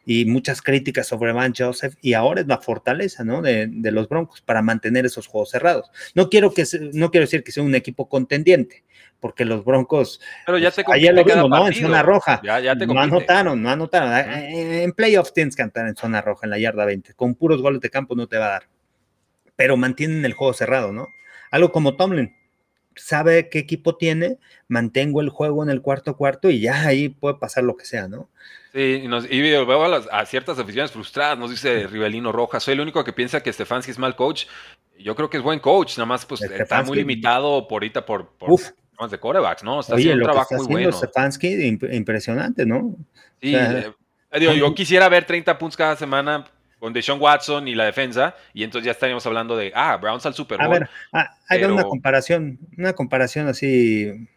Y muchas críticas sobre Van Joseph, y ahora es la fortaleza, ¿no? De, de, los Broncos para mantener esos juegos cerrados. No quiero, que, no quiero decir que sea un equipo contendiente, porque los Broncos. Pero ya te pues, ayer lo vimos, ¿no? En zona roja. no anotaron, no anotaron. En playoffs tienes que cantar en zona roja, en la yarda 20. Con puros goles de campo no te va a dar. Pero mantienen el juego cerrado, ¿no? Algo como Tomlin. Sabe qué equipo tiene, mantengo el juego en el cuarto cuarto y ya ahí puede pasar lo que sea, ¿no? Sí, y, nos, y veo a, ciertas aficiones frustradas, nos dice Rivelino Rojas, soy el único que piensa que Stefanski es mal coach. Yo creo que es buen coach, nada más pues está muy limitado por ahorita por, por de corebacks, ¿no? Está haciendo un trabajo muy bueno. Stefanski, impresionante, ¿no? Sí, eh, yo quisiera ver 30 puntos cada semana con Deshaun Watson y la defensa, y entonces ya estaríamos hablando de, ah, Browns al Super Bowl. A ver, ah, hay una comparación, una comparación así,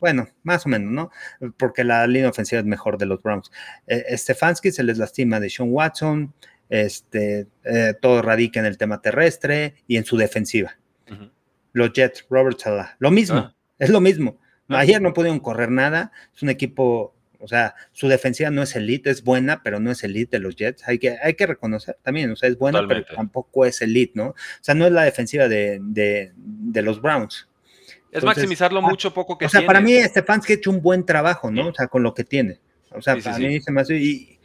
bueno, más o menos, ¿no? Porque la línea ofensiva es mejor de los Browns. Eh, Stefanski se les lastima Deshaun Watson, este, eh, todo radica en el tema terrestre y en su defensiva. Los Jets, Robert Sala, lo mismo. Ah. Es lo mismo. Ayer no pudieron correr nada. Es un equipo, o sea, su defensiva no es elite, es buena, pero no es elite de los Jets. Hay que, hay que reconocer también, o sea, es buena, pero tampoco es elite, ¿no? O sea, no es la defensiva de, los Browns. Es maximizarlo ah, mucho, poco que O sea, para mí Stefanski ha hecho un buen trabajo, ¿no? O sea, con lo que tiene. O sea, para mí se me hace y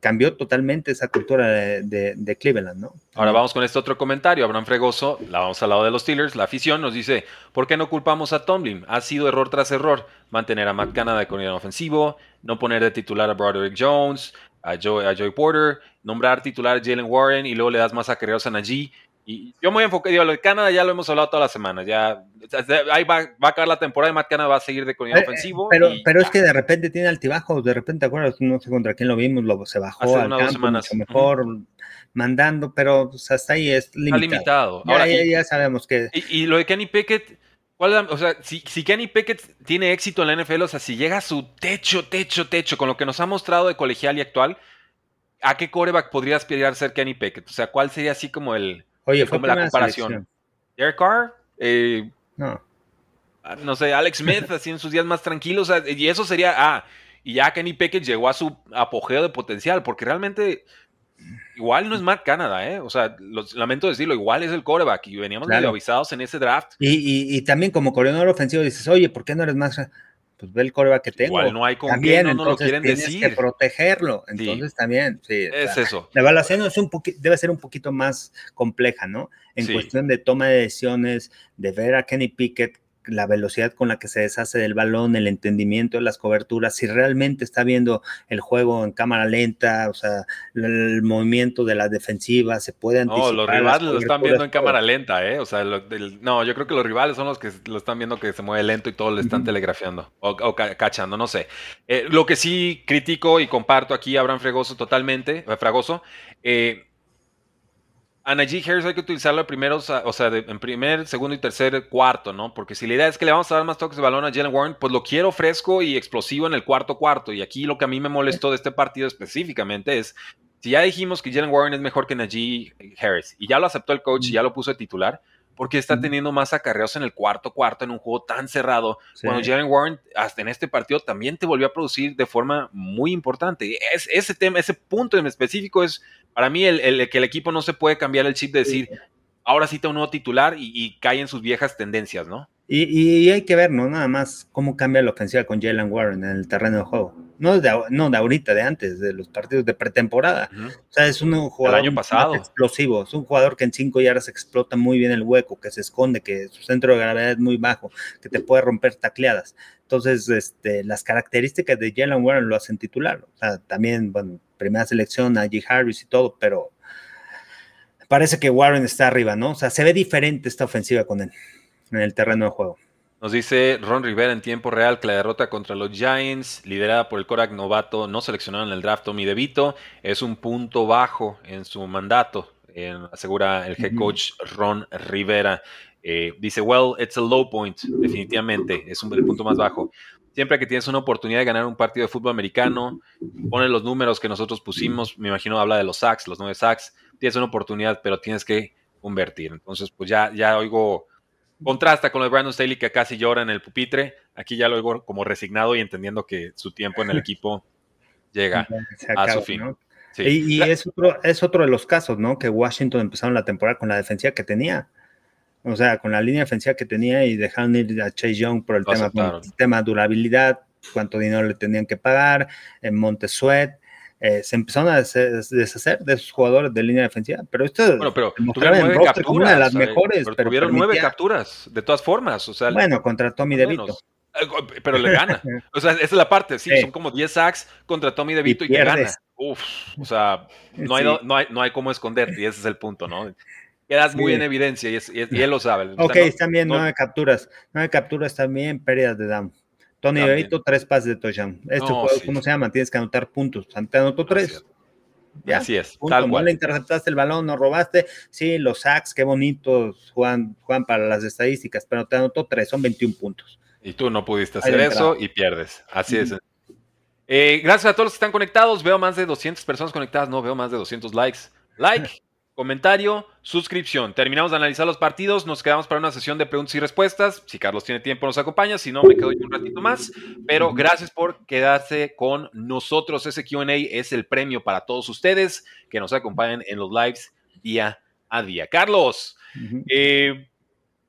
cambió totalmente esa cultura de, Cleveland, ¿no? Ahora vamos con este otro comentario. Abraham Fregoso, la vamos al lado de los Steelers, la afición nos dice, ¿por qué no culpamos a Tomlin? Ha sido error tras error. Mantener a Matt Canada de coordinador ofensivo, no poner de titular a Broderick Jones, a Joy Porter, nombrar titular a Jalen Warren y luego le das más a a Najee y yo muy enfocado, digo, lo de Canadá ya lo hemos hablado toda la semana, ya ahí va, va a acabar la temporada y Matt Canada va a seguir de coordinador eh, ofensivo. Pero, pero es que de repente tiene altibajos, de repente, ¿te acuerdas? No sé contra quién lo vimos, lo, se bajó al campo, mucho mejor, mandando, pero pues, hasta ahí es limitado. Ahora, ya, sabemos que... Y, lo de Kenny Pickett, ¿cuál, o sea, si, si Kenny Pickett tiene éxito en la NFL, o sea, si llega a su techo, techo, techo, con lo que nos ha mostrado de colegial y actual, ¿a qué coreback podría aspirar ser Kenny Pickett? O sea, ¿cuál sería así como el Oye, fue como la comparación. Derek Carr, eh, no. Ah, no sé, Alex Smith, así en sus días más tranquilos, y eso sería, ah, y ya Kenny Pickett llegó a su apogeo de potencial, porque realmente igual no es Matt Canada, ¿eh? O sea, lamento decirlo, igual es el coreback, y veníamos medio avisados en ese draft. Y, y, también como coordinador ofensivo dices, oye, ¿por qué no eres más pues ve el coreback que tengo. Igual no hay con también, no, no lo quieren tienes decir. que protegerlo. Entonces también, sí. Es eso. La evaluación es un debe ser un poquito más compleja, ¿no? En cuestión de toma de decisiones, de ver a Kenny Pickett la velocidad con la que se deshace del balón, el entendimiento de las coberturas, si realmente está viendo el juego en cámara lenta, o sea, el movimiento de la defensiva, se puede anticipar. No, los rivales lo están viendo en cámara lenta, ¿eh? O sea, no, yo creo que los rivales son los que lo están viendo que se mueve lento y todo le están telegrafiando o, cachando, no sé. Eh, lo que sí critico y comparto aquí, Abraham Fregoso totalmente, eh, Fragoso, eh, a Najee Harris hay que utilizarlo primero, o sea, en primer, segundo y tercer cuarto, ¿no? Porque si la idea es que le vamos a dar más toques de balón a Jalen Warren, pues lo quiero fresco y explosivo en el cuarto cuarto. Y aquí lo que a mí me molestó de este partido específicamente es, si ya dijimos que Jalen Warren es mejor que Najee Harris y ya lo aceptó el coach y ya lo puso de titular, porque está teniendo más acarreos en el cuarto cuarto en un juego tan cerrado. Cuando Jalen Warren, hasta en este partido, también te volvió a producir de forma muy importante. Es, ese tema, ese punto en específico es para mí el, que el equipo no se puede cambiar el chip de decir, ahora sí tengo un nuevo titular y, y cae en sus viejas tendencias, ¿no? Y, hay que ver, ¿no? Nada más cómo cambia la ofensiva con Jalen Warren en el terreno de juego. No de, no de ahorita, de antes, de los partidos de pretemporada. O sea, es un jugador año pasado. explosivo. Es un jugador que en cinco yardas explota muy bien el hueco, que se esconde, que su centro de gravedad es muy bajo, que te puede romper tacleadas. Entonces, este, las características de Jalen Warren lo hacen titular. O sea, también, bueno, primera selección, a G. Harris y todo, pero parece que Warren está arriba, ¿no? O sea, se ve diferente esta ofensiva con él en el terreno de juego. Nos dice Ron Rivera en tiempo real que la derrota contra los Giants, liderada por el Korak novato no seleccionado en el draft Tommy DeVito, es un punto bajo en su mandato, asegura el head coach Ron Rivera. Eh, dice, well, it's a low point, definitivamente, es un, el punto más bajo. Siempre que tienes una oportunidad de ganar un partido de fútbol americano, pone los números que nosotros pusimos, me imagino habla de los sacks, los nueve sacks, tienes una oportunidad, pero tienes que convertir. Entonces, pues ya, ya oigo Contrasta con lo de Brandon Staley que casi llora en el pupitre. Aquí ya lo oigo como resignado y entendiendo que su tiempo en el equipo (laughs) llega a su fin. Y, es, otro, es otro de los casos, ¿no? Que Washington empezaron la temporada con la defensiva que tenía. O sea, con la línea defensiva que tenía y dejaron ir a Chase Young por el tema, el tema durabilidad, cuánto dinero le tenían que pagar, en Montesuet. Eh, se empezaron a deshacer de esos jugadores de línea defensiva. Pero esto bueno, pero tuvieron nueve capturas, una de las mejores. Pero, tuvieron nueve capturas, de todas formas. O sea, bueno, contra Tommy DeVito. Eh, pero le gana. (laughs) O sea, esa es la parte, sí, son como 10 sacks contra Tommy DeVito y, y te gana. Uf, o sea, no hay, no, hay, no hay cómo esconderte y ese es el punto, ¿no? Quedas muy en evidencia y, él lo sabe. Ok, están bien, nueve capturas. Nueve capturas también, pérdidas de down. Tony Benito, tres pases de touchdown. Este juego, ¿cómo se llama? Tienes que anotar puntos. Te anotó tres. ¿Ya? Así es. Tal no le interceptaste el balón, no robaste. Sí, los sacks, qué bonitos Juan, Juan para las estadísticas, pero te anotó tres, son 21 puntos. Y tú no pudiste hacer eso y pierdes. Así es. Eh, gracias a todos los que están conectados. Veo más de 200 personas conectadas. No, veo más de 200 likes. Like, comentario, suscripción. Terminamos de analizar los partidos, nos quedamos para una sesión de preguntas y respuestas. Si Carlos tiene tiempo, nos acompaña, si no, me quedo un ratito más. Pero gracias por quedarse con nosotros. Ese QA es el premio para todos ustedes que nos acompañan en los lives día a día. Carlos, eh,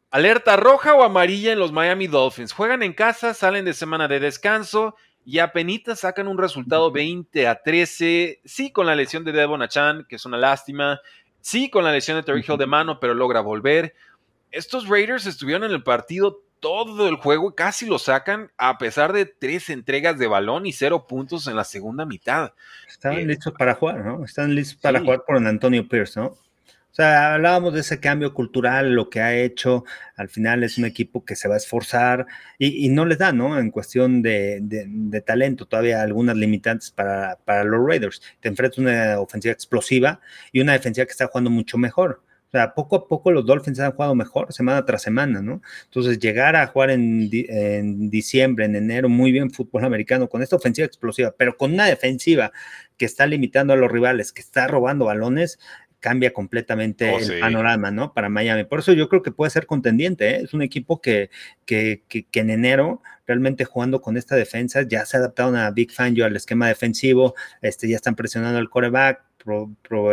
¿alerta roja o amarilla en los Miami Dolphins? Juegan en casa, salen de semana de descanso y apenas sacan un resultado 20 a 13. Sí, con la lesión de Devon Achan, que es una lástima. Sí, con la lesión de Terry Hill de mano, pero logra volver. Estos Raiders estuvieron en el partido todo el juego y casi lo sacan a pesar de tres entregas de balón y cero puntos en la segunda mitad. Están eh, listos para jugar, ¿no? Están listos para jugar por Antonio Pierce, ¿no? O sea, hablábamos de ese cambio cultural, lo que ha hecho, al final es un equipo que se va a esforzar y, no les da, ¿no? En cuestión de, talento, todavía algunas limitantes para, para, los Raiders. Te enfrentas una ofensiva explosiva y una defensiva que está jugando mucho mejor. O sea, poco a poco los Dolphins han jugado mejor, semana tras semana, ¿no? Entonces, llegar a jugar en, en diciembre, en enero, muy bien fútbol americano, con esta ofensiva explosiva, pero con una defensiva que está limitando a los rivales, que está robando balones, cambia completamente oh, el panorama, ¿no? Para Miami. Por eso yo creo que puede ser contendiente, ¿eh? Es un equipo que, que, que, en enero, realmente jugando con esta defensa, ya se adaptaron a Big Fan yo al esquema defensivo, este, ya están presionando al coreback,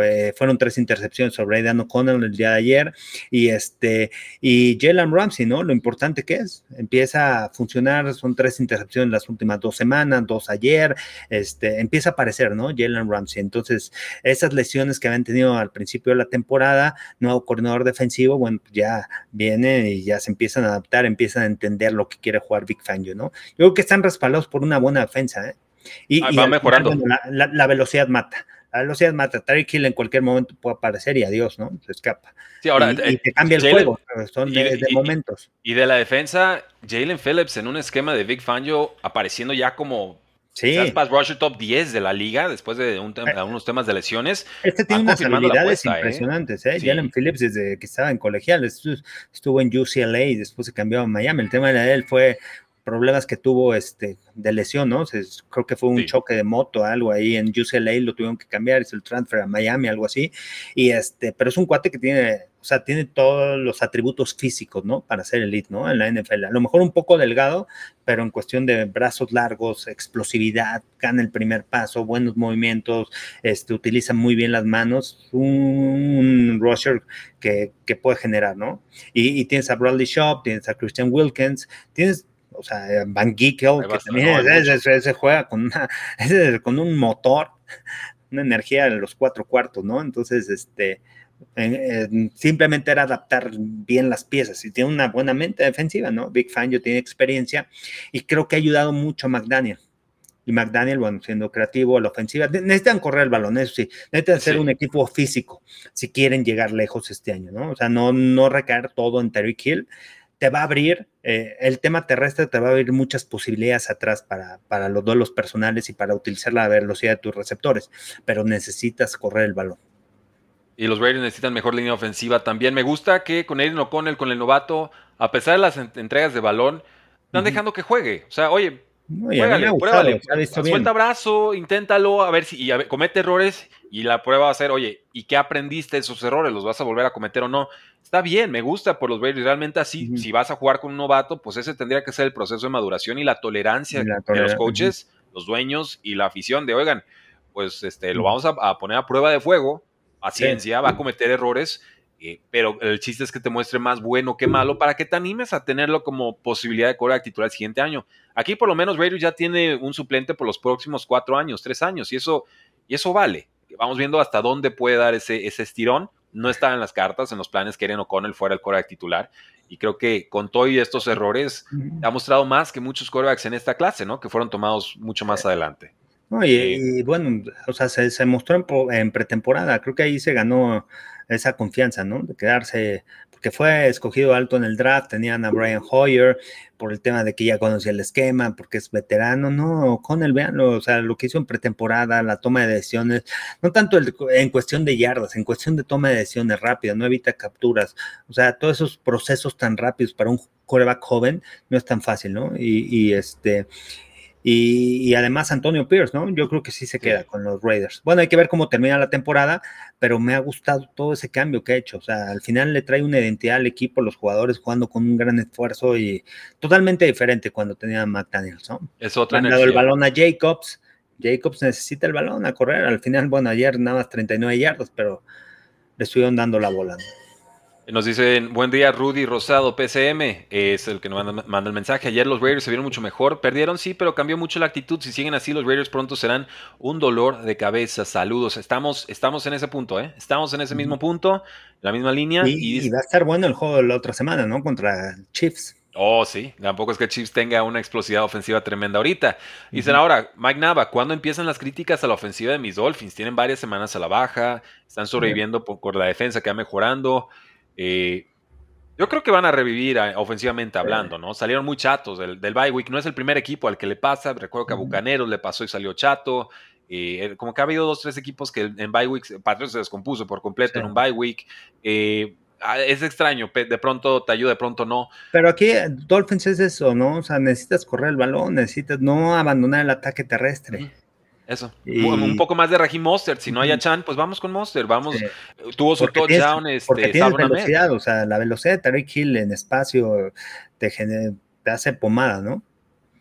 eh, fueron tres intercepciones sobre Aidan O'Connell el día de ayer. Y este, y Jalen Ramsey, ¿no? Lo importante que es, empieza a funcionar, son tres intercepciones las últimas dos semanas, dos ayer, este, empieza a aparecer, ¿no? Jalen Ramsey. Entonces, esas lesiones que habían tenido al principio de la temporada, nuevo coordinador defensivo, bueno, pues ya viene y ya se empiezan a adaptar, empiezan a entender lo que quiere jugar Big Fangio, ¿no? Yo creo que están respaldados por una buena defensa, ¿eh? Y, ah, va mejorando. la, velocidad mata. La velocidad mata. Tyreek Hill en cualquier momento puede aparecer y adiós, ¿no? Se escapa. Sí, ahora, y, eh, te cambia el juego. Son de, momentos. Y de la defensa, Jalen Phillips en un esquema de Big Fangio apareciendo ya como Sí. Pass rusher top 10 de la liga después de un eh, unos temas de lesiones. Este tiene unas habilidades ¿eh? impresionantes, ¿eh? Jalen Phillips desde que estaba en colegial estuvo en UCLA y después se cambió a Miami. El tema de él fue problemas que tuvo este, de lesión, ¿no? creo que fue un choque de moto, algo ahí en UCLA, lo tuvieron que cambiar, es el transfer a Miami, algo así. Y este, pero es un cuate que tiene, o sea, tiene todos los atributos físicos, ¿no? Para ser elite, ¿no? En la NFL. A lo mejor un poco delgado, pero en cuestión de brazos largos, explosividad, gana el primer paso, buenos movimientos, este, utiliza muy bien las manos, un, rusher que, que, puede generar, ¿no? Y, y tienes a Bradley Shop, tienes a Christian Wilkins, tienes o sea, Van Giekel, que también se, juega con, una, (laughs) con un motor, una energía de los cuatro cuartos, ¿no? Entonces, este, simplemente era adaptar bien las piezas y tiene una buena mente defensiva, ¿no? Big Fan, yo tiene experiencia y creo que ha ayudado mucho a McDaniel. Y McDaniel, bueno, siendo creativo, la ofensiva, necesitan correr el balón, eso sí, necesitan ser un equipo físico si quieren llegar lejos este año, ¿no? O sea, no, no recaer todo en Terry Hill, te va a abrir, eh, el tema terrestre te va a abrir muchas posibilidades atrás para, para los duelos personales y para utilizar la velocidad de tus receptores, pero necesitas correr el balón. Y los Raiders necesitan mejor línea ofensiva también. Me gusta que con Aiden O'Connell, con el novato, a pesar de las entregas de balón, están dejando que juegue. O sea, oye, suelta brazo, inténtalo, a ver si y comete errores y la prueba va a ser, oye, ¿y qué aprendiste de esos errores? ¿Los vas a volver a cometer o no? Está bien, me gusta por los Raiders. Realmente así, si vas a jugar con un novato, pues ese tendría que ser el proceso de maduración y la tolerancia de los coaches, los dueños y la afición de, oigan, pues este, lo vamos a, poner a prueba de fuego, a ciencia, va a cometer errores, eh, pero el chiste es que te muestre más bueno que malo para que te animes a tenerlo como posibilidad de cobrar titular el siguiente año. Aquí por lo menos Raiders ya tiene un suplente por los próximos cuatro años, tres años, y eso, y eso vale. Vamos viendo hasta dónde puede dar ese, ese estirón no estaba en las cartas, en los planes que Eren O'Connell fuera el coreback titular. Y creo que con todo y estos errores ha mostrado más que muchos corebacks en esta clase, ¿no? Que fueron tomados mucho más adelante. y, bueno, o sea, se, mostró en, pretemporada. Creo que ahí se ganó esa confianza, ¿no? De quedarse, porque fue escogido alto en el draft, tenían a Brian Hoyer por el tema de que ya conocía el esquema, porque es veterano, no, con el veanlo, o sea, lo que hizo en pretemporada, la toma de decisiones, no tanto en cuestión de yardas, en cuestión de toma de decisiones rápidas, no evita capturas, o sea, todos esos procesos tan rápidos para un coreback joven no es tan fácil, ¿no? Y, y este, y, además Antonio Pierce, ¿no? Yo creo que sí se queda con los Raiders. Bueno, hay que ver cómo termina la temporada, pero me ha gustado todo ese cambio que ha hecho. O sea, al final le trae una identidad al equipo, los jugadores jugando con un gran esfuerzo y totalmente diferente cuando tenía a McDaniels, ¿no? Es otra Han dado el balón a Jacobs. Jacobs necesita el balón a correr. Al final, bueno, ayer nada más 39 yardas, pero le estuvieron dando la bola. ¿no? Nos dicen, buen día Rudy Rosado, PCM, es el que nos manda, el mensaje. Ayer los Raiders se vieron mucho mejor, perdieron sí, pero cambió mucho la actitud. Si siguen así, los Raiders pronto serán un dolor de cabeza. Saludos, estamos, estamos en ese punto, ¿eh? Estamos en ese mismo punto, la misma línea. Y, va a estar bueno el juego de la otra semana, ¿no? Contra Chiefs. Oh, sí, tampoco es que Chiefs tenga una explosividad ofensiva tremenda ahorita. Dicen ahora, Mike Nava, ¿cuándo empiezan las críticas a la ofensiva de mis Dolphins? Tienen varias semanas a la baja, están sobreviviendo por la defensa que va mejorando. Eh, yo creo que van a revivir eh, ofensivamente hablando, ¿no? Salieron muy chatos del, del bye week. No es el primer equipo al que le pasa. Recuerdo que a Bucaneros le pasó y salió chato. Eh, como que ha habido dos, tres equipos que en bye week, Patriots se descompuso por completo en un bye week. Ah, es extraño, de pronto te ayuda, de pronto no. Pero aquí Dolphins es eso, ¿no? O sea, necesitas correr el balón, necesitas no abandonar el ataque terrestre. Eso. Un poco más de Raheem Monster. Si no hay a Chan, pues vamos con Monster. Vamos. Tuvo su touchdown. Tienes, porque este, tienes velocidad, o sea, la velocidad de Tarek Hill en espacio te, te hace pomada, ¿no?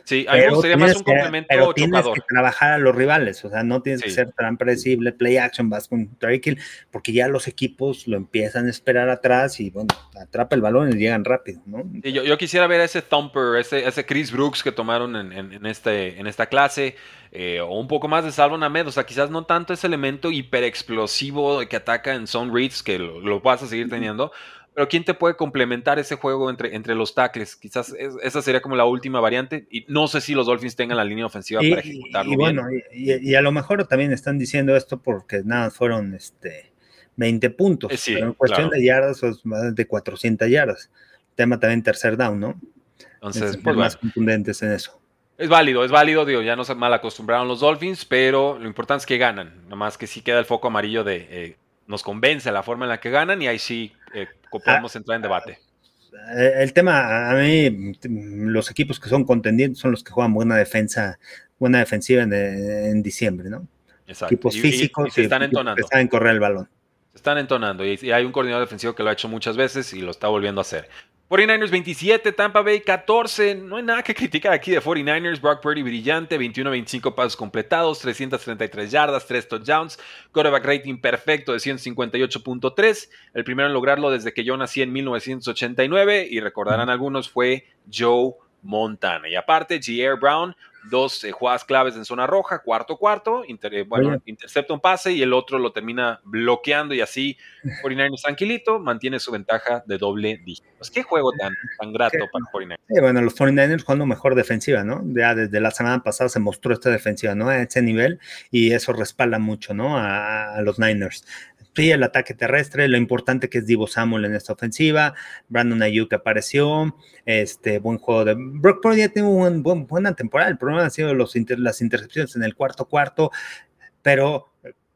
Sí, a mí me gustaría más un complemento pero tienes que trabajar a los rivales, o sea, no tienes que ser tan predecible, play action, vas con Kill, porque ya los equipos lo empiezan a esperar atrás y, bueno, atrapa el balón y llegan rápido, ¿no? yo, quisiera ver a ese Thumper, ese, ese Chris Brooks que tomaron en, este, en esta clase, eh, o un poco más de Salvo Named, o sea, quizás no tanto ese elemento hiper explosivo que ataca en zone reads, que lo, lo vas a seguir teniendo, pero ¿quién te puede complementar ese juego entre, entre los tackles? Quizás esa sería como la última variante. Y no sé si los Dolphins tengan la línea ofensiva para ejecutarlo. Y, bueno, y, a lo mejor también están diciendo esto porque nada, fueron este 20 puntos. Eh, pero en cuestión de yardas, pues más de 400 yardas. Tema también tercer down, ¿no? Entonces, pues, más contundentes en eso. Es válido, es válido, digo, ya no se mal acostumbraron los Dolphins, pero lo importante es que ganan. Nomás que sí queda el foco amarillo de eh, nos convence la forma en la que ganan y ahí sí eh, podemos entrar en debate. Eh, el tema, a mí, los equipos que son contendientes son los que juegan buena defensa, buena defensiva en, diciembre, ¿no? Exacto. Equipos físicos y, se están entonando. Que saben correr el balón. Se están entonando y, hay un coordinador defensivo que lo ha hecho muchas veces y lo está volviendo a hacer. 49ers 27, Tampa Bay 14. No hay nada que criticar aquí de 49ers. Brock Purdy brillante, 21-25 pasos completados, 333 yardas, 3 touchdowns, quarterback rating perfecto de 158.3. El primero en lograrlo desde que yo nací en 1989 y recordarán algunos fue Joe Montana. Y aparte, G.R. Brown, dos eh, jugadas claves en zona roja, cuarto cuarto, eh, bueno, intercepta un pase y el otro lo termina bloqueando y así 49ers tranquilito mantiene su ventaja de doble dígito. Pues, qué juego tan, tan grato para 49ers. bueno, los 49ers jugando mejor defensiva, ¿no? Ya desde la semana pasada se mostró esta defensiva, ¿no? A ese nivel y eso respalda mucho, ¿no? A, a los Niners sí, el ataque terrestre, lo importante que es Divo Samuel en esta ofensiva, Brandon Ayuk apareció, este buen juego de Brock Purdy ya tiene una buena temporada, el problema ha sido los las intercepciones en el cuarto cuarto, pero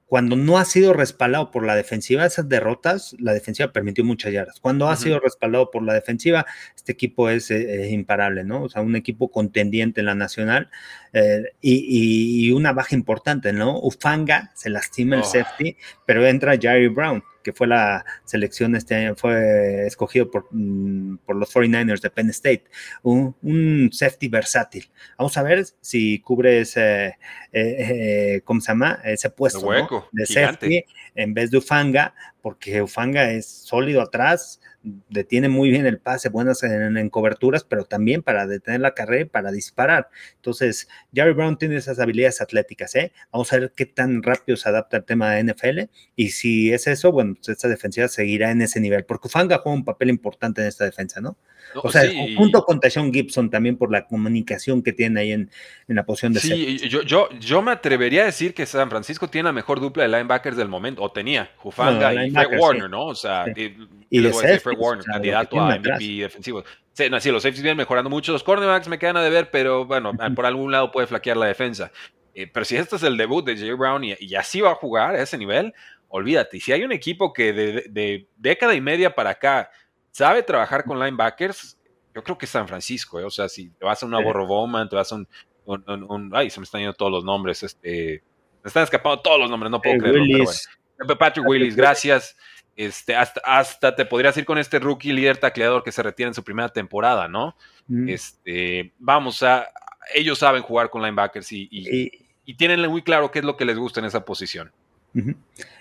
cuando no ha sido respaldado por la defensiva, esas derrotas, la defensiva permitió muchas yardas. Cuando ha sido respaldado por la defensiva, este equipo es, eh, imparable, ¿no? O sea, un equipo contendiente en la nacional eh, y, una baja importante, ¿no? Ufanga se lastima el oh. safety, pero entra Jerry Brown que fue la selección este año, fue escogido por, mm, por los 49ers de Penn State, un, safety versátil. Vamos a ver si cubre ese, eh, eh, ¿cómo se llama? Ese puesto de safety en vez de Ufanga, porque Ufanga es sólido atrás, detiene muy bien el pase, buenas en, coberturas, pero también para detener la carrera y para disparar. Entonces, Jerry Brown tiene esas habilidades atléticas, ¿eh? Vamos a ver qué tan rápido se adapta al tema de NFL y si es eso, bueno, pues esta defensiva seguirá en ese nivel, porque Ufanga juega un papel importante en esta defensa, ¿no? O sea, junto con Tashon Gibson también por la comunicación que tiene ahí en, la posición de Sí, yo, yo, yo me atrevería a decir que San Francisco tiene la mejor dupla de linebackers del momento, o tenía, Ufanga y Fred Warner, ¿no? O sea, y, de Fred Warner, candidato a MVP defensivo. Sí, no, sí, los safeties vienen mejorando mucho, los cornerbacks me quedan a deber, pero bueno, por algún lado puede flaquear la defensa. Eh, pero si este es el debut de Jay Brown y, así va a jugar a ese nivel, olvídate. Y si hay un equipo que de, de década y media para acá sabe trabajar con linebackers, yo creo que es San Francisco, ¿eh? o sea, si te vas a una Borro Bowman, te vas a un, ay, se me están yendo todos los nombres, este, me están escapando todos los nombres, no puedo creerlo, Patrick Willis, gracias. Este, hasta, hasta te podrías ir con este rookie líder tacleador que se retira en su primera temporada, ¿no? Este, vamos a, ellos saben jugar con linebackers y, y, tienen muy claro qué es lo que les gusta en esa posición.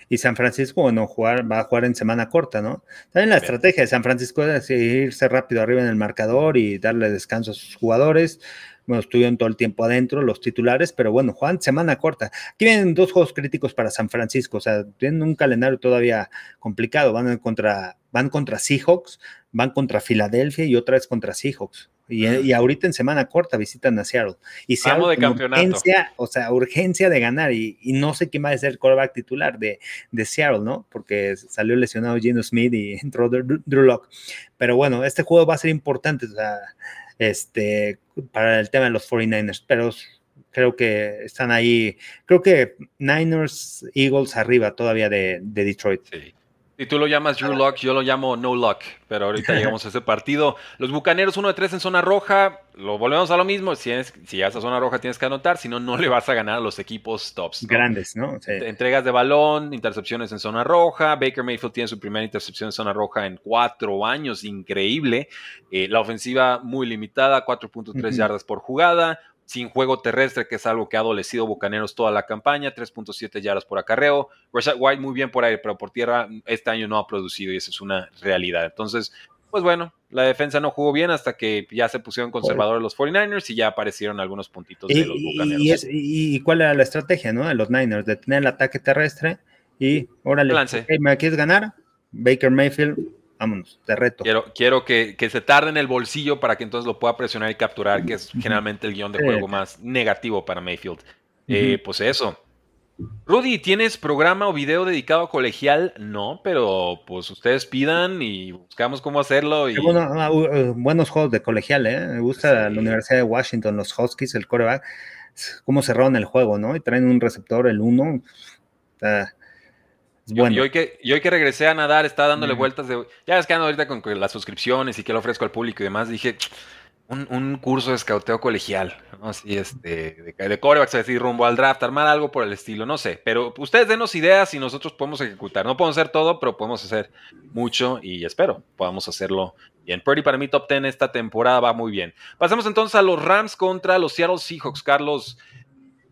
Y San Francisco, bueno, jugar, va a jugar en semana corta, ¿no? También la estrategia de San Francisco es irse rápido arriba en el marcador y darle descanso a sus jugadores. Bueno, estuvieron todo el tiempo adentro los titulares, pero bueno, Juan, semana corta. Aquí vienen dos juegos críticos para San Francisco, o sea, tienen un calendario todavía complicado. Van contra, van contra Seahawks, van contra Filadelfia y otra vez contra Seahawks. Y, ahorita en semana corta visitan a Seattle. Y Seattle de campeonato. Urgencia, o sea, urgencia de ganar. Y, no sé quién va a ser el quarterback titular de, de, Seattle, ¿no? Porque salió lesionado Gino Smith y (laughs) entró Drew, Locke. Pero bueno, este juego va a ser importante o sea, este, para el tema de los 49ers. Pero creo que están ahí. Creo que Niners, Eagles arriba todavía de, de Detroit. Sí. Y tú lo llamas Drew Luck, yo lo llamo No Luck, pero ahorita (laughs) llegamos a ese partido. Los Bucaneros 1 de 3 en zona roja, lo volvemos a lo mismo, si, es, si llegas a zona roja tienes que anotar, si no, no le vas a ganar a los equipos tops. Grandes, ¿no? Entregas de balón, intercepciones en zona roja, Baker Mayfield tiene su primera intercepción en zona roja en cuatro años, increíble. Eh, la ofensiva muy limitada, 4.3 yardas por jugada, sin juego terrestre, que es algo que ha adolecido Bucaneros toda la campaña, 3.7 yardas por acarreo. Rashad White muy bien por aire, pero por tierra este año no ha producido y esa es una realidad. Entonces, pues bueno, la defensa no jugó bien hasta que ya se pusieron conservadores los 49ers y ya aparecieron algunos puntitos de los Bucaneros. Y, cuál era la estrategia ¿no? de los Niners? De tener el ataque terrestre y, órale, ¿me quieres ganar? Baker Mayfield vámonos, te reto. Quiero, quiero que, se tarde en el bolsillo para que entonces lo pueda presionar y capturar, que es generalmente el guion de juego más negativo para Mayfield. Eh, pues eso. Rudy, ¿tienes programa o video dedicado a colegial? No, pero pues ustedes pidan y buscamos cómo hacerlo. Y... Ah, uh, buenos juegos de colegial, ¿eh? Me gusta la Universidad de Washington, los Huskies, el coreback, cómo cerraron el juego, ¿no? Y traen un receptor, el 1. Yo, hoy que, yo que regresé a nadar, estaba dándole vueltas de. Ya es que ando ahorita con las suscripciones y que lo ofrezco al público y demás. Dije, un, curso de escauteo colegial, ¿no? Así, este, de, de corebacks, decir, rumbo al draft, armar algo por el estilo, no sé. Pero ustedes denos ideas y nosotros podemos ejecutar. No podemos hacer todo, pero podemos hacer mucho y espero podamos hacerlo bien. Purdy para mí, top 10 esta temporada va muy bien. Pasemos entonces a los Rams contra los Seattle Seahawks. Carlos,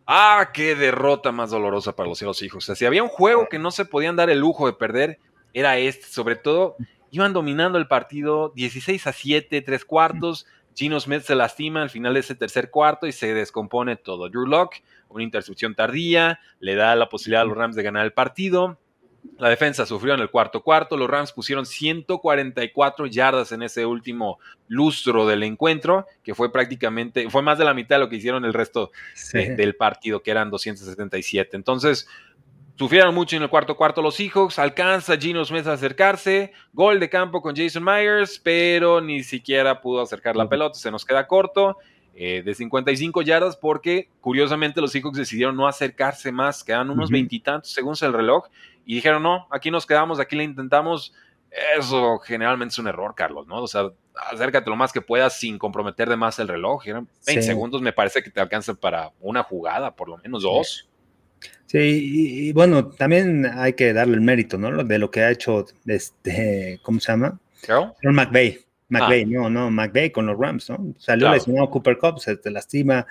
Ah, qué derrota más dolorosa para los cielos hijos. O sea, si había un juego que no se podían dar el lujo de perder, era este. Sobre todo, iban dominando el partido 16 a 7, tres cuartos. Gino Smith se lastima al final de ese tercer cuarto y se descompone todo. Drew Locke, una intercepción tardía, le da la posibilidad a los Rams de ganar el partido. La defensa sufrió en el cuarto cuarto. Los Rams pusieron 144 yardas en ese último lustro del encuentro, que fue prácticamente, fue más de la mitad de lo que hicieron el resto del partido, que eran 277. Entonces, sufrieron mucho en el cuarto cuarto los Seahawks. Alcanza Gino Smith a acercarse. Gol de campo con Jason Myers, pero ni siquiera pudo acercar la pelota. Se nos queda corto. Eh, de 55 yardas porque curiosamente los Seahawks decidieron no acercarse más, quedan unos veintitantos según el reloj y dijeron, no, aquí nos quedamos, aquí le intentamos. Eso generalmente es un error, Carlos, ¿no? O sea, acércate lo más que puedas sin comprometer de más el reloj. 20 segundos me parece que te alcanza para una jugada, por lo menos dos. Sí, y, bueno, también hay que darle el mérito, ¿no? De lo que ha hecho, este, ¿cómo se llama? ¿Carol? McVeigh. McVeigh, ah. no, no, McVeigh con los Rams, ¿no? Salió lesionado Cooper Cup, se te lastima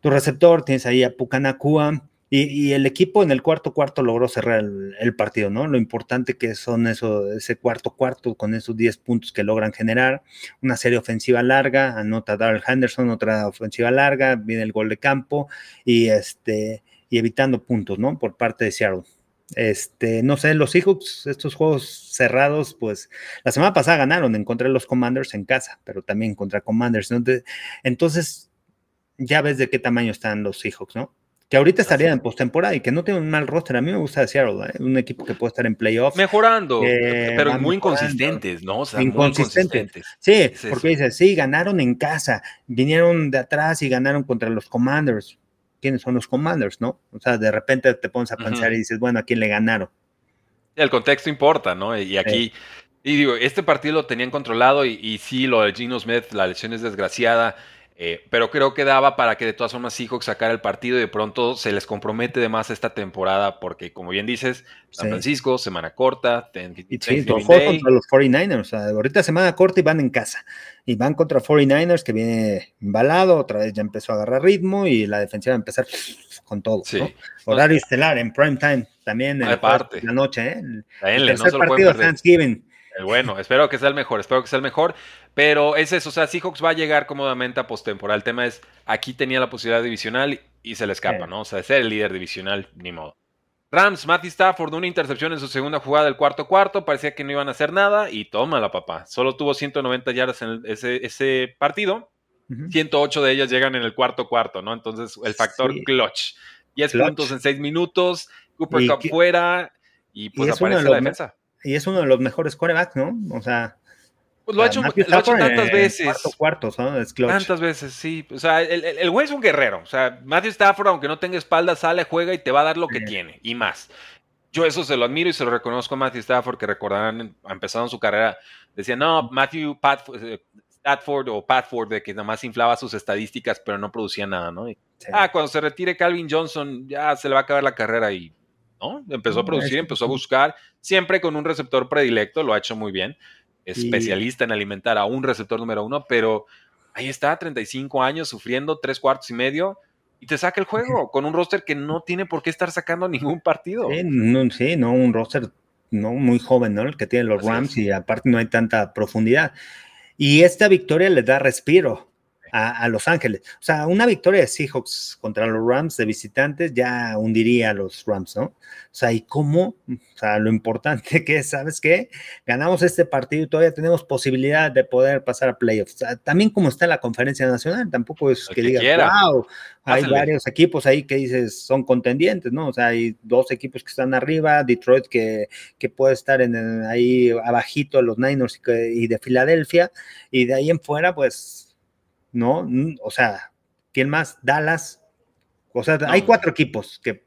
tu receptor, tienes ahí a Pucanacua y, el equipo en el cuarto cuarto logró cerrar el, partido, ¿no? Lo importante que son eso, ese cuarto cuarto con esos 10 puntos que logran generar, una serie ofensiva larga, anota Darrell Henderson, otra ofensiva larga, viene el gol de campo y este y evitando puntos, ¿no? Por parte de Seattle. Este, no sé, los Seahawks, estos juegos cerrados, pues la semana pasada ganaron, encontré los Commanders en casa, pero también contra Commanders. Entonces, ya ves de qué tamaño están los Seahawks, ¿no? Que ahorita estaría en postemporada y que no tiene un mal roster. A mí me gusta Seattle, ¿eh? un equipo que puede estar en playoffs. Mejorando, pero muy inconsistentes, ¿no? O sea, inconsistentes. Sí, porque dices, sí, ganaron en casa, vinieron de atrás y ganaron contra los Commanders. ¿Quiénes son los Commanders, no? O sea, de repente te pones a pensar y dices, bueno, ¿a quién le ganaron? El contexto importa, ¿no? Y aquí, y digo, este partido lo tenían controlado y, y sí, lo de Gino Smith, la lesión es desgraciada. Eh, pero creo que daba para que de todas formas Seahawks sacara el partido y de pronto se les compromete de más esta temporada porque, como bien dices, San Francisco, semana corta, y sí, contra los 49ers. O sea, ahorita semana corta y van en casa. Y van contra 49ers que viene embalado, otra vez ya empezó a agarrar ritmo y la defensiva va a empezar con todo. Horario estelar en prime time también en la noche. ¿eh? El, tercer partido Thanksgiving. Bueno, espero que sea el mejor, espero que sea el mejor. Pero es eso, o sea, Seahawks va a llegar cómodamente a postemporada. El tema es, aquí tenía la posibilidad divisional y se le escapa, ¿no? O sea, ser el líder divisional, ni modo. Rams, Matty Stafford, una intercepción en su segunda jugada del cuarto cuarto, parecía que no iban a hacer nada y toma la papá. Solo tuvo 190 yardas en ese, ese, partido, 108 de ellas llegan en el cuarto cuarto, ¿no? Entonces, el factor clutch. 10 puntos en 6 minutos, Cooper Cup fuera y pues aparece la defensa y es uno de los mejores corebacks, ¿no? O sea. Pues lo ha hecho, tantas veces. Cuarto, cuartos, ¿no? Es Tantas veces, sí. O sea, el, el, güey es un guerrero. O sea, Matthew Stafford, aunque no tenga espalda, sale, juega y te va a dar lo que tiene y más. Yo eso se lo admiro y se lo reconozco a Matthew Stafford, que recordarán, empezando su carrera, decía, no, Matthew eh, Stafford o Patford, de que nada más inflaba sus estadísticas, pero no producía nada, ¿no? Ah, cuando se retire Calvin Johnson, ya se le va a acabar la carrera y, ¿no? Empezó a producir, empezó a buscar, siempre con un receptor predilecto, lo ha hecho muy bien, especialista en alimentar a un receptor número uno, pero ahí está, 35 años, sufriendo tres cuartos y medio, y te saca el (laughs) juego con un roster que no tiene por qué estar sacando ningún partido. Sí, no, sí, no un roster no muy joven, ¿no? El que tiene los Rams y aparte no hay tanta profundidad. Y esta victoria le da respiro a, Los Ángeles. O sea, una victoria de Seahawks contra los Rams de visitantes ya hundiría a los Rams, ¿no? O sea, ¿y cómo? O sea, lo importante (laughs) que es, ¿sabes qué? Ganamos este partido y todavía tenemos posibilidad de poder pasar a playoffs. O sea, también como está la conferencia nacional, tampoco es que, digas, wow, hay varios equipos ahí que dices son contendientes, ¿no? O sea, hay dos equipos que están arriba, Detroit que, que puede estar en, ahí abajito, los Niners y de Filadelfia, y de ahí en fuera, pues ¿no? O sea, ¿quién más? Dallas. O sea, hay cuatro equipos (laughs) que,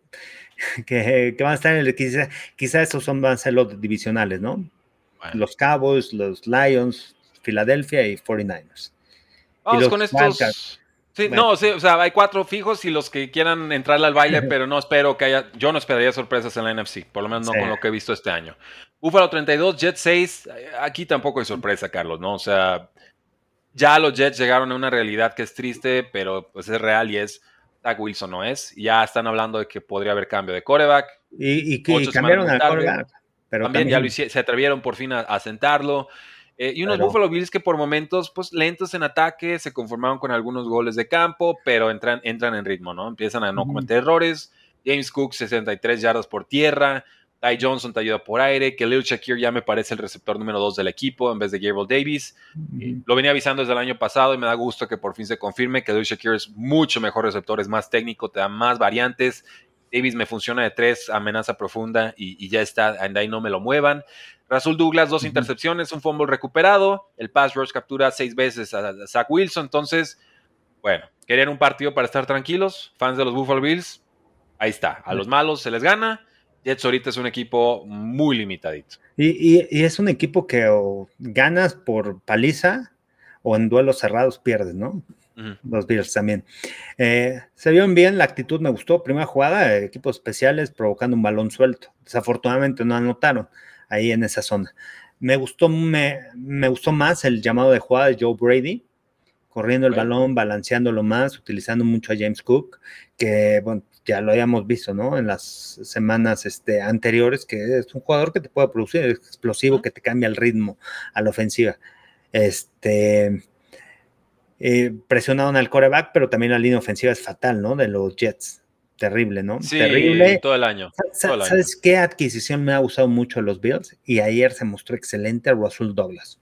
que, van a estar en el. Quizá, quizá esos son, van a ser los divisionales, ¿no? Los Cowboys, los Lions, Filadelfia y 49ers. Vamos con estos. Sí, no, o sea, hay cuatro fijos y los que quieran entrarle al baile, (laughs) pero no espero que haya. Yo no esperaría sorpresas en la NFC, por lo menos no con lo que he visto este año. Buffalo 32, Jet 6. Aquí tampoco hay sorpresa, Carlos, ¿no? O sea, ya los Jets llegaron a una realidad que es triste, pero pues es real y es Zach Wilson no es. Ya están hablando de que podría haber cambio de coreback. Y, que cambiaron al coreback. Pero también, ya se atrevieron por fin a, sentarlo. Eh, y unos Buffalo Bills que por momentos, pues lentos en ataque, se conformaron con algunos goles de campo, pero entran, entran en ritmo, ¿no? Empiezan a no cometer errores. James Cook, 63 yardas por tierra. Ty Johnson te ayuda por aire, que Lil Shakir ya me parece el receptor número dos del equipo en vez de Gabriel Davis. Lo venía avisando desde el año pasado y me da gusto que por fin se confirme que Lil Shakir es mucho mejor receptor, es más técnico, te da más variantes. Davis me funciona de tres, amenaza profunda y, ya está, de ahí no me lo muevan. Rasul Douglas, dos intercepciones, un fumble recuperado. El pass rush captura seis veces a, Zach Wilson. Entonces, bueno, querían un partido para estar tranquilos. Fans de los Buffalo Bills, ahí está. A los malos se les gana Jets ahorita es un equipo muy limitadito. Y, es un equipo que o ganas por paliza o en duelos cerrados pierdes, ¿no? Los Bills también. Eh, se vio bien, la actitud me gustó. Primera jugada, equipos especiales provocando un balón suelto. Desafortunadamente no anotaron ahí en esa zona. Me gustó, me, me gustó más el llamado de jugada de Joe Brady, corriendo el balón, balanceándolo más, utilizando mucho a James Cook, que bueno, ya lo habíamos visto, ¿no? En las semanas este, anteriores, que es un jugador que te puede producir, explosivo, que te cambia el ritmo a la ofensiva. Este, eh, presionaron al coreback, pero también la línea ofensiva es fatal, ¿no? De los Jets. Terrible, ¿no? Sí, Terrible. Todo el año. ¿Sabes, qué adquisición me ha gustado mucho los Bills? Y ayer se mostró excelente Russell Douglas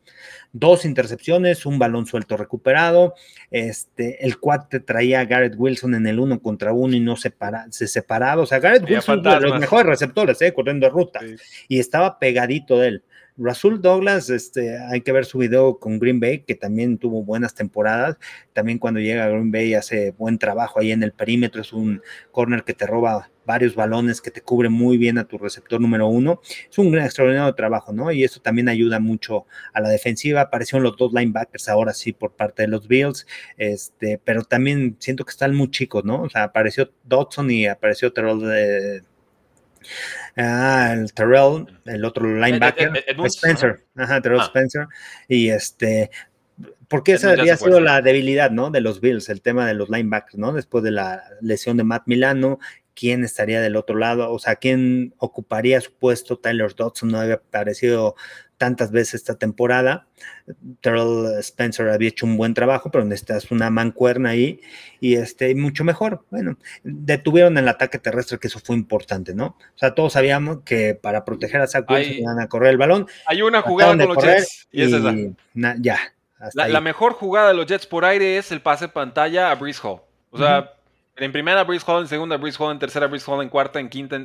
dos intercepciones, un balón suelto recuperado. Este, el cuate traía a Garrett Wilson en el uno contra uno y no se separaba. O sea, Garrett Wilson de los mejores receptores, eh, corriendo ruta. Y estaba pegadito de él. Rasul Douglas, este, hay que ver su video con Green Bay, que también tuvo buenas temporadas. También cuando llega a Green Bay hace buen trabajo ahí en el perímetro. Es un corner que te roba varios balones, que te cubre muy bien a tu receptor número uno. Es un extraordinario trabajo, ¿no? Y eso también ayuda mucho a la defensiva. Aparecieron los dos linebackers ahora sí por parte de los Bills, este, pero también siento que están muy chicos, ¿no? O sea, apareció Dodson y apareció Terrell de Ah, el Terrell, el otro linebacker, Spencer, ajá, Terrell ah. Spencer, y este, porque esa había sido la debilidad, ¿no? De los Bills, el tema de los linebackers, ¿no? Después de la lesión de Matt Milano, ¿quién estaría del otro lado? O sea, ¿quién ocuparía su puesto? Tyler Dodson no había aparecido tantas veces esta temporada. Terrell Spencer había hecho un buen trabajo, pero necesitas una mancuerna ahí y este, mucho mejor. Bueno, detuvieron el ataque terrestre, que eso fue importante, ¿no? O sea, todos sabíamos que para proteger a Zach Wilson iban a correr el balón. Hay una jugada con los Jets y, es esa. ya. La, mejor jugada de los Jets por aire es el pase pantalla a Breeze Hall. O sea, en primera Breeze Hall, en segunda Breeze Hall, en tercera Breeze Hall, en cuarta, en quinta.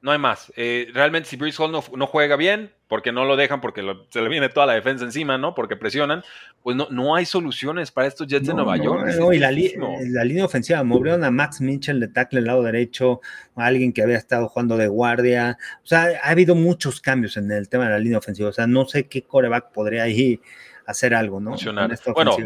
no hay más. Eh, realmente si Bruce Hall no, juega bien, porque no lo dejan, porque se le viene toda la defensa encima, ¿no? Porque presionan, pues no, no hay soluciones para estos Jets de Nueva York. No, y la, línea ofensiva, movieron a Max Mitchell de tackle del lado derecho, a alguien que había estado jugando de guardia. O sea, ha habido muchos cambios en el tema de la línea ofensiva. O sea, no sé qué coreback podría ahí hacer algo, ¿no? Bueno,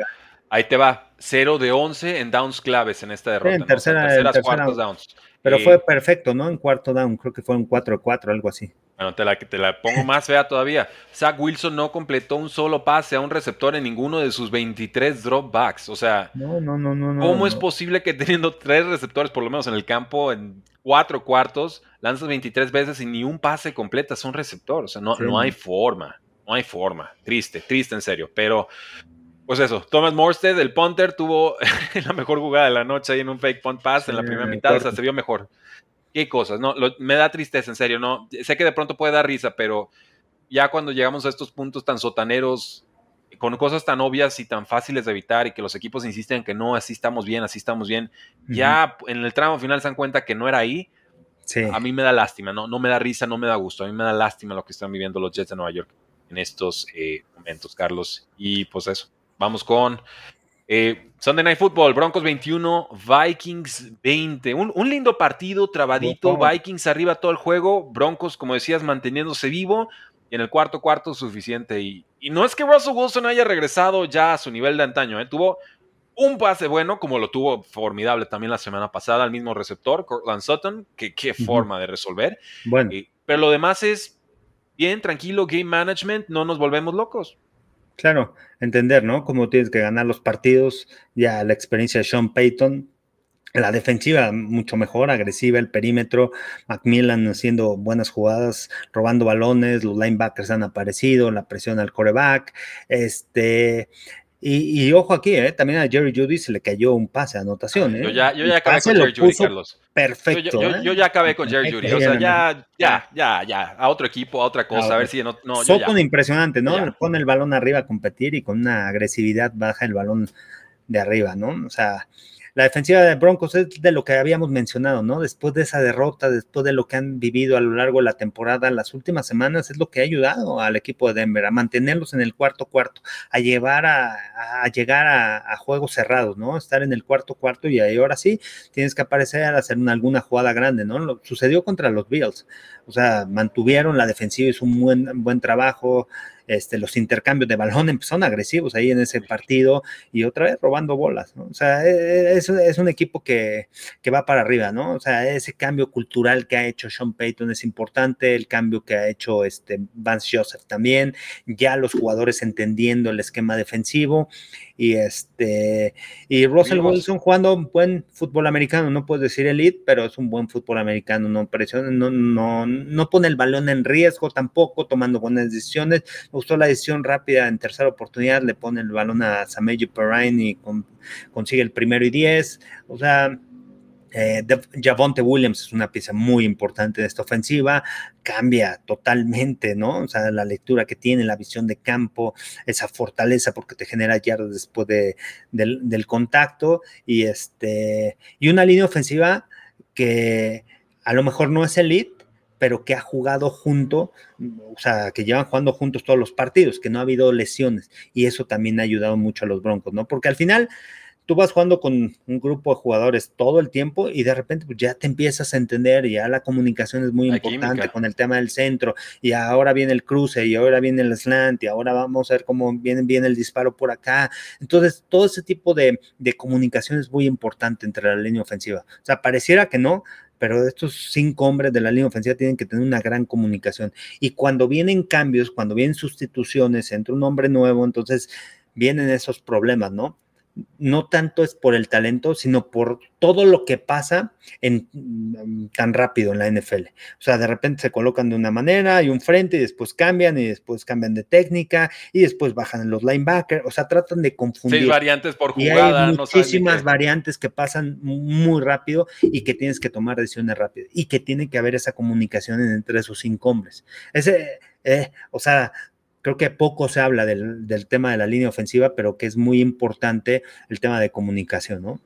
ahí te va. 0 de 11 en downs claves en esta derrota. en terceras, cuartos downs. Pero fue perfecto, ¿no? En cuarto down, creo que fue un 4-4, algo así. Bueno, te la, te la pongo más fea todavía. Zach Wilson no completó un solo pase a un receptor en ninguno de sus 23 dropbacks. O sea, no, no, no, no. ¿cómo es posible que teniendo tres receptores, por lo menos en el campo, en cuatro cuartos, lanzas 23 veces y ni un pase completa? Son receptor. O sea, no, no hay forma. No hay forma. Triste, triste en serio. Pero pues eso, Thomas Morstead, el punter, tuvo (laughs) la mejor jugada de la noche ahí en un fake punt pass en la primera mitad, o sea, se vio mejor. Qué cosas, ¿no? me da tristeza, en serio, ¿no? Sé que de pronto puede dar risa, pero ya cuando llegamos a estos puntos tan sotaneros, con cosas tan obvias y tan fáciles de evitar y que los equipos insisten en que no, así estamos bien, así estamos bien, ya en el tramo final se dan cuenta que no era ahí. Sí. A mí me da lástima, ¿no? no me da risa, no me da gusto, a mí me da lástima lo que están viviendo los Jets de Nueva York en estos eh, momentos, Carlos. Y pues eso. Vamos con eh, Sunday Night Football, Broncos 21, Vikings 20. Un, lindo partido, trabadito, Vikings arriba todo el juego, Broncos, como decías, manteniéndose vivo. Y en el cuarto cuarto suficiente. Y, no es que Russell Wilson haya regresado ya a su nivel de antaño. ¿eh? Tuvo un pase bueno, como lo tuvo formidable también la semana pasada, al mismo receptor, Cortland Sutton. Que, qué forma de resolver. Bueno. Eh, pero lo demás es bien, tranquilo, game management, no nos volvemos locos. Claro, entender, ¿no? Cómo tienes que ganar los partidos, ya la experiencia de Sean Payton, la defensiva mucho mejor, agresiva, el perímetro, Macmillan haciendo buenas jugadas, robando balones, los linebackers han aparecido, la presión al coreback, este, y, ojo aquí, ¿eh? también a Jerry Judy se le cayó un pase de anotación. ¿eh? Yo ya, yo ya acabé con Jerry Judy, Carlos. Perfecto. ¿eh? Yo, ya acabé con Jerry Judy. O sea, ya, ya, ya, ya. A otro equipo, a otra cosa. a ver si no. no impresionante, ¿no? Pone el balón arriba a competir y con una agresividad baja el balón de arriba, ¿no? O sea, la defensiva de Broncos es de lo que habíamos mencionado, ¿no? Después de esa derrota, después de lo que han vivido a lo largo de la temporada, las últimas semanas, es lo que ha ayudado al equipo de Denver a mantenerlos en el cuarto cuarto, a llevar a, llegar a, juegos cerrados, ¿no? Estar en el cuarto cuarto y ahí ahora sí tienes que aparecer a hacer alguna jugada grande, ¿no? Lo, sucedió contra los Bills, o sea, mantuvieron la defensiva, hizo un buen, buen trabajo, este, los intercambios de balón empezaron agresivos ahí en ese partido y otra vez robando bolas, ¿no? O sea, e, e, es, es un equipo que, que, va para arriba, ¿no? O sea, ese cambio cultural que ha hecho Sean Payton es importante, el cambio que ha hecho este Vance Joseph también, ya los jugadores entendiendo el esquema defensivo y este y Russell Wilson jugando un buen fútbol americano, no puedo decir elite, pero es un buen fútbol americano, no presiona, no, no, no pone el balón en riesgo tampoco, tomando buenas decisiones. Me gustó la decisión rápida en tercera oportunidad, le pone el balón a Sameji Perrine y consigue el primero y diez. O sea, eh, Javonte Williams es una pieza muy importante de esta ofensiva, cambia totalmente, ¿no? O sea, la lectura que tiene, la visión de campo, esa fortaleza porque te genera yardas después de, del, contacto y, este, y una línea ofensiva que a lo mejor no es elite, pero que ha jugado junto, o sea, que llevan jugando juntos todos los partidos, que no ha habido lesiones y eso también ha ayudado mucho a los Broncos, ¿no? Porque al final tú vas jugando con un grupo de jugadores todo el tiempo y de repente pues, ya te empiezas a entender, ya la comunicación es muy importante con el tema del centro y ahora viene el cruce y ahora viene el slant y ahora vamos a ver cómo viene, viene el disparo por acá. Entonces, todo ese tipo de, de comunicación es muy importante entre la línea ofensiva. O sea, pareciera que no, pero estos cinco hombres de la línea ofensiva tienen que tener una gran comunicación. Y cuando vienen cambios, cuando vienen sustituciones, entre un hombre nuevo, entonces vienen esos problemas, ¿no? No tanto es por el talento, sino por todo lo que pasa en, mm, tan rápido en la NFL. O sea, de repente se colocan de una manera y un frente y después cambian y después cambian de técnica y después bajan los linebackers. O sea, tratan de confundir. Seis variantes por jugada. hay muchísimas variantes que pasan muy rápido y que tienes que tomar decisiones rápidas y que tiene que haber esa comunicación entre esos cinco hombres. Ese, eh, o sea, creo que poco se habla del, tema de la línea ofensiva, pero que es muy importante el tema de comunicación, ¿no?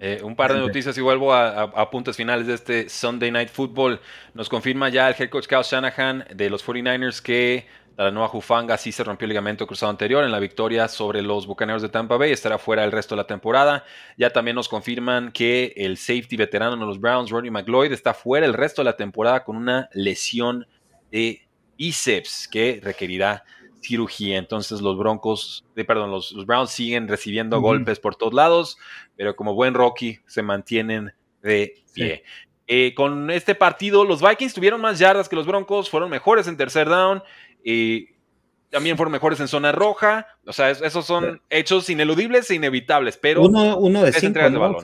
Eh, un par de noticias y vuelvo a, puntos finales de este Sunday Night Football. Nos confirma ya el head coach Kyle Shanahan de los 49ers que la nueva Jufanga sí se rompió el ligamento cruzado anterior en la victoria sobre los Bucaneros de Tampa Bay. Estará fuera el resto de la temporada. Ya también nos confirman que el safety veterano de los Browns, Ronnie McLeod, está fuera el resto de la temporada con una lesión de bíceps que requerirá cirugía. Entonces los Broncos, de, perdón, los, Browns siguen recibiendo golpes por todos lados, pero como buen Rocky se mantienen de pie. Eh, con este partido, los Vikings tuvieron más yardas que los Broncos, fueron mejores en tercer down. y también fueron mejores en zona roja. O sea, esos son hechos ineludibles e inevitables, pero... Uno, uno de cinco, ¿no?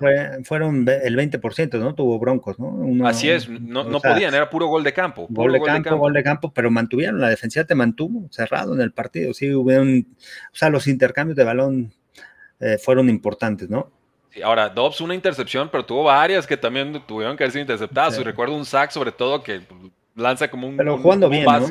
fueron el 20%, ¿no? Tuvo Broncos, ¿no? Así es, no, no podían, era puro gol de campo. Gol de, campo, gol de campo, pero mantuvieron, la defensiva te mantuvo cerrado en el partido. Sí, hubo un... O sea, los intercambios de balón eh, fueron importantes, ¿no? Sí, ahora, Dobbs una intercepción, pero tuvo varias que también tuvieron que haber sido interceptadas. Y recuerdo un sack sobre todo que lanza como un. Pero jugando bien, ¿no?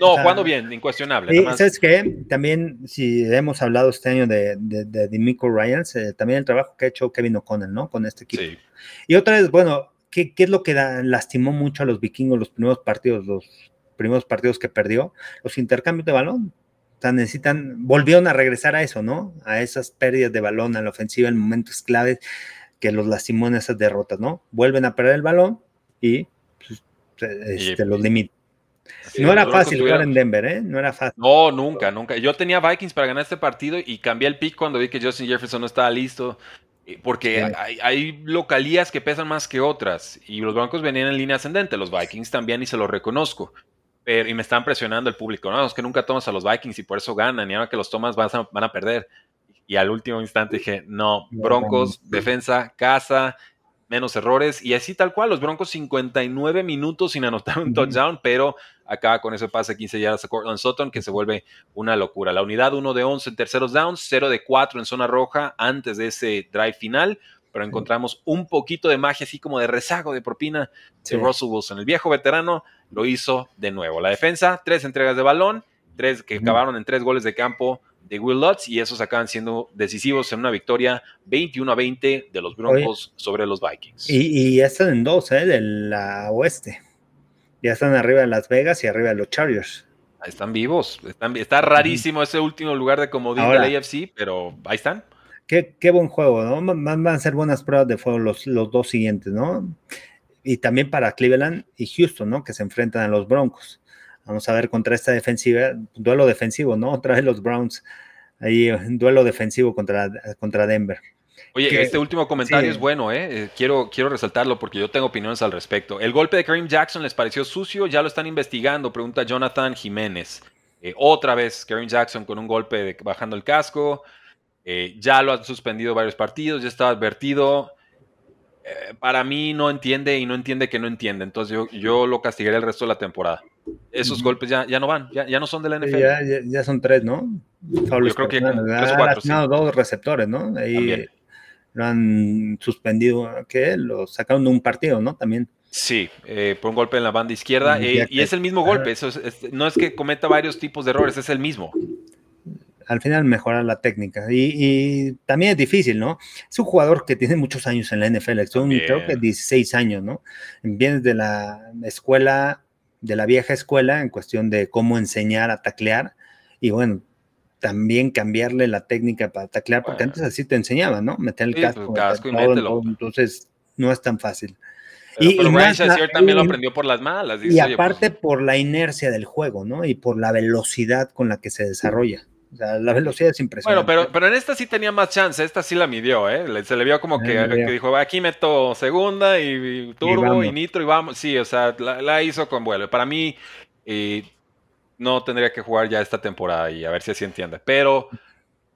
No, jugando bien, incuestionable. Y ¿Sabes qué? También, si hemos hablado este año de, de, de Dimico Ryans, eh, también el trabajo que ha hecho Kevin O'Connell, ¿no? Con este equipo. Sí. Y otra vez, bueno, ¿qué, ¿qué, es lo que lastimó mucho a los vikingos los primeros partidos, los primeros partidos que perdió? Los intercambios de balón. O sea, necesitan, volvieron a regresar a eso, ¿no? A esas pérdidas de balón a la ofensiva en momentos claves que los lastimó en esas derrotas, ¿no? Vuelven a perder el balón y este, los límites. No era fácil jugar en Denver, ¿eh? No era fácil. No, nunca, nunca. Yo tenía Vikings para ganar este partido y cambié el pick cuando vi que Justin Jefferson no estaba listo. Eh, porque hay, localías que pesan más que otras. Y los Broncos venían en línea ascendente. Los Vikings también, y se los reconozco. Pero, y me están presionando el público. No, es que nunca tomas a los Vikings y por eso ganan. Y ahora que los tomas van a, van a perder. Y al último instante dije, no, Broncos, defensa, casa, menos errores. Y así tal cual, los Broncos 59 minutos sin anotar un touchdown, pero acaba con ese pase 15 yardas a Cortland Sutton que se vuelve una locura. La unidad 1 de 11 en terceros downs, 0 de 4 en zona roja antes de ese drive final. Pero encontramos un poquito de magia, así como de rezago de propina de Russell Wilson. El viejo veterano lo hizo de nuevo. La defensa, tres entregas de balón, tres que acabaron en tres goles de campo de Will Lutz y esos acaban siendo decisivos en una victoria 21 a 20 de los Broncos sobre los Vikings. Y, ya están en dos, ¿eh? De la oeste. Ya están arriba de Las Vegas y arriba de los Chargers. Están vivos. Están, está rarísimo ese último lugar de comodín de la AFC, pero ahí están. Qué, buen juego, ¿no? Van, a ser buenas pruebas de fuego los, los dos siguientes, ¿no? Y también para Cleveland y Houston, ¿no? Que se enfrentan a los Broncos. Vamos a ver contra esta defensiva, duelo defensivo, ¿no? Otra vez los Browns, ahí un (laughs) duelo defensivo contra, contra Denver. Oye, este último comentario es bueno, ¿eh? ¿eh? Quiero, quiero resaltarlo porque yo tengo opiniones al respecto. El golpe de Kareem Jackson les pareció sucio, ya lo están investigando, pregunta Jonathan Jiménez. Eh, otra vez Kareem Jackson con un golpe de, bajando el casco. Eh, ya lo han suspendido varios partidos, ya estaba advertido. para mí no entiende y no entiende que no entiende. Entonces yo, yo lo castigaré el resto de la temporada esos golpes ya, ya no van, ya, ya, no son de la NFL. Ya, ya, son tres, ¿no? Yo creo que tres o cuatro. dos receptores, ¿no? Ahí lo han suspendido, que lo sacaron de un partido, ¿no? También. Sí, eh, por un golpe en la banda izquierda. Eh, y es el mismo golpe. Eso no es que cometa varios tipos de errores, es el mismo. Al final mejorar la técnica. Y, también es difícil, ¿no? Es un jugador que tiene muchos años en la NFL. Son, creo que 16 años, ¿no? Vienes de la escuela de la vieja escuela en cuestión de cómo enseñar a taclear y bueno, también cambiarle la técnica para taclear, porque antes así te enseñaban, ¿no? Meter el pues, casco, y mételo. entonces no es tan fácil. y, también lo aprendió por las malas. y pues aparte por la inercia del juego, ¿no? Y por la velocidad con la que se desarrolla. O sea, la velocidad es impresionante. Bueno, pero, pero en esta sí tenía más chance, esta sí la midió, ¿eh? Se le vio como que, dijo, aquí meto segunda y, turbo y, nitro y vamos. Sí, o sea, la, hizo con vuelo. Para mí, eh, no tendría que jugar ya esta temporada y a ver si así entiende. Pero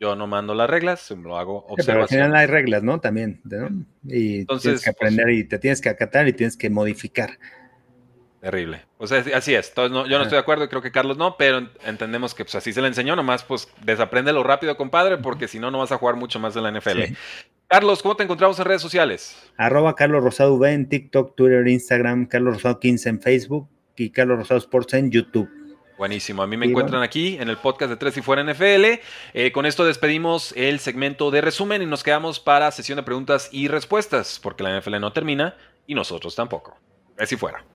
yo no mando las reglas, lo hago observación. pero al final hay reglas, ¿no? También, ¿no? Y Entonces, tienes que pues aprender y te tienes que acatar y tienes que modificar. Terrible. Pues así es. yo no estoy de acuerdo, creo que Carlos no, pero entendemos que pues, así se le enseñó, nomás pues lo rápido, compadre, porque si no, no vas a jugar mucho más en la NFL. Carlos, ¿cómo te encontramos en redes sociales? Arroba Carlos Rosado V en TikTok, Twitter, Instagram, Carlos Rosado 15 en Facebook y Carlos Rosado Sports en YouTube. Buenísimo. A mí me encuentran aquí en el podcast de Tres y Fuera NFL. Eh, con esto despedimos el segmento de resumen y nos quedamos para sesión de preguntas y respuestas, porque la NFL no termina y nosotros tampoco. Tres y Fuera.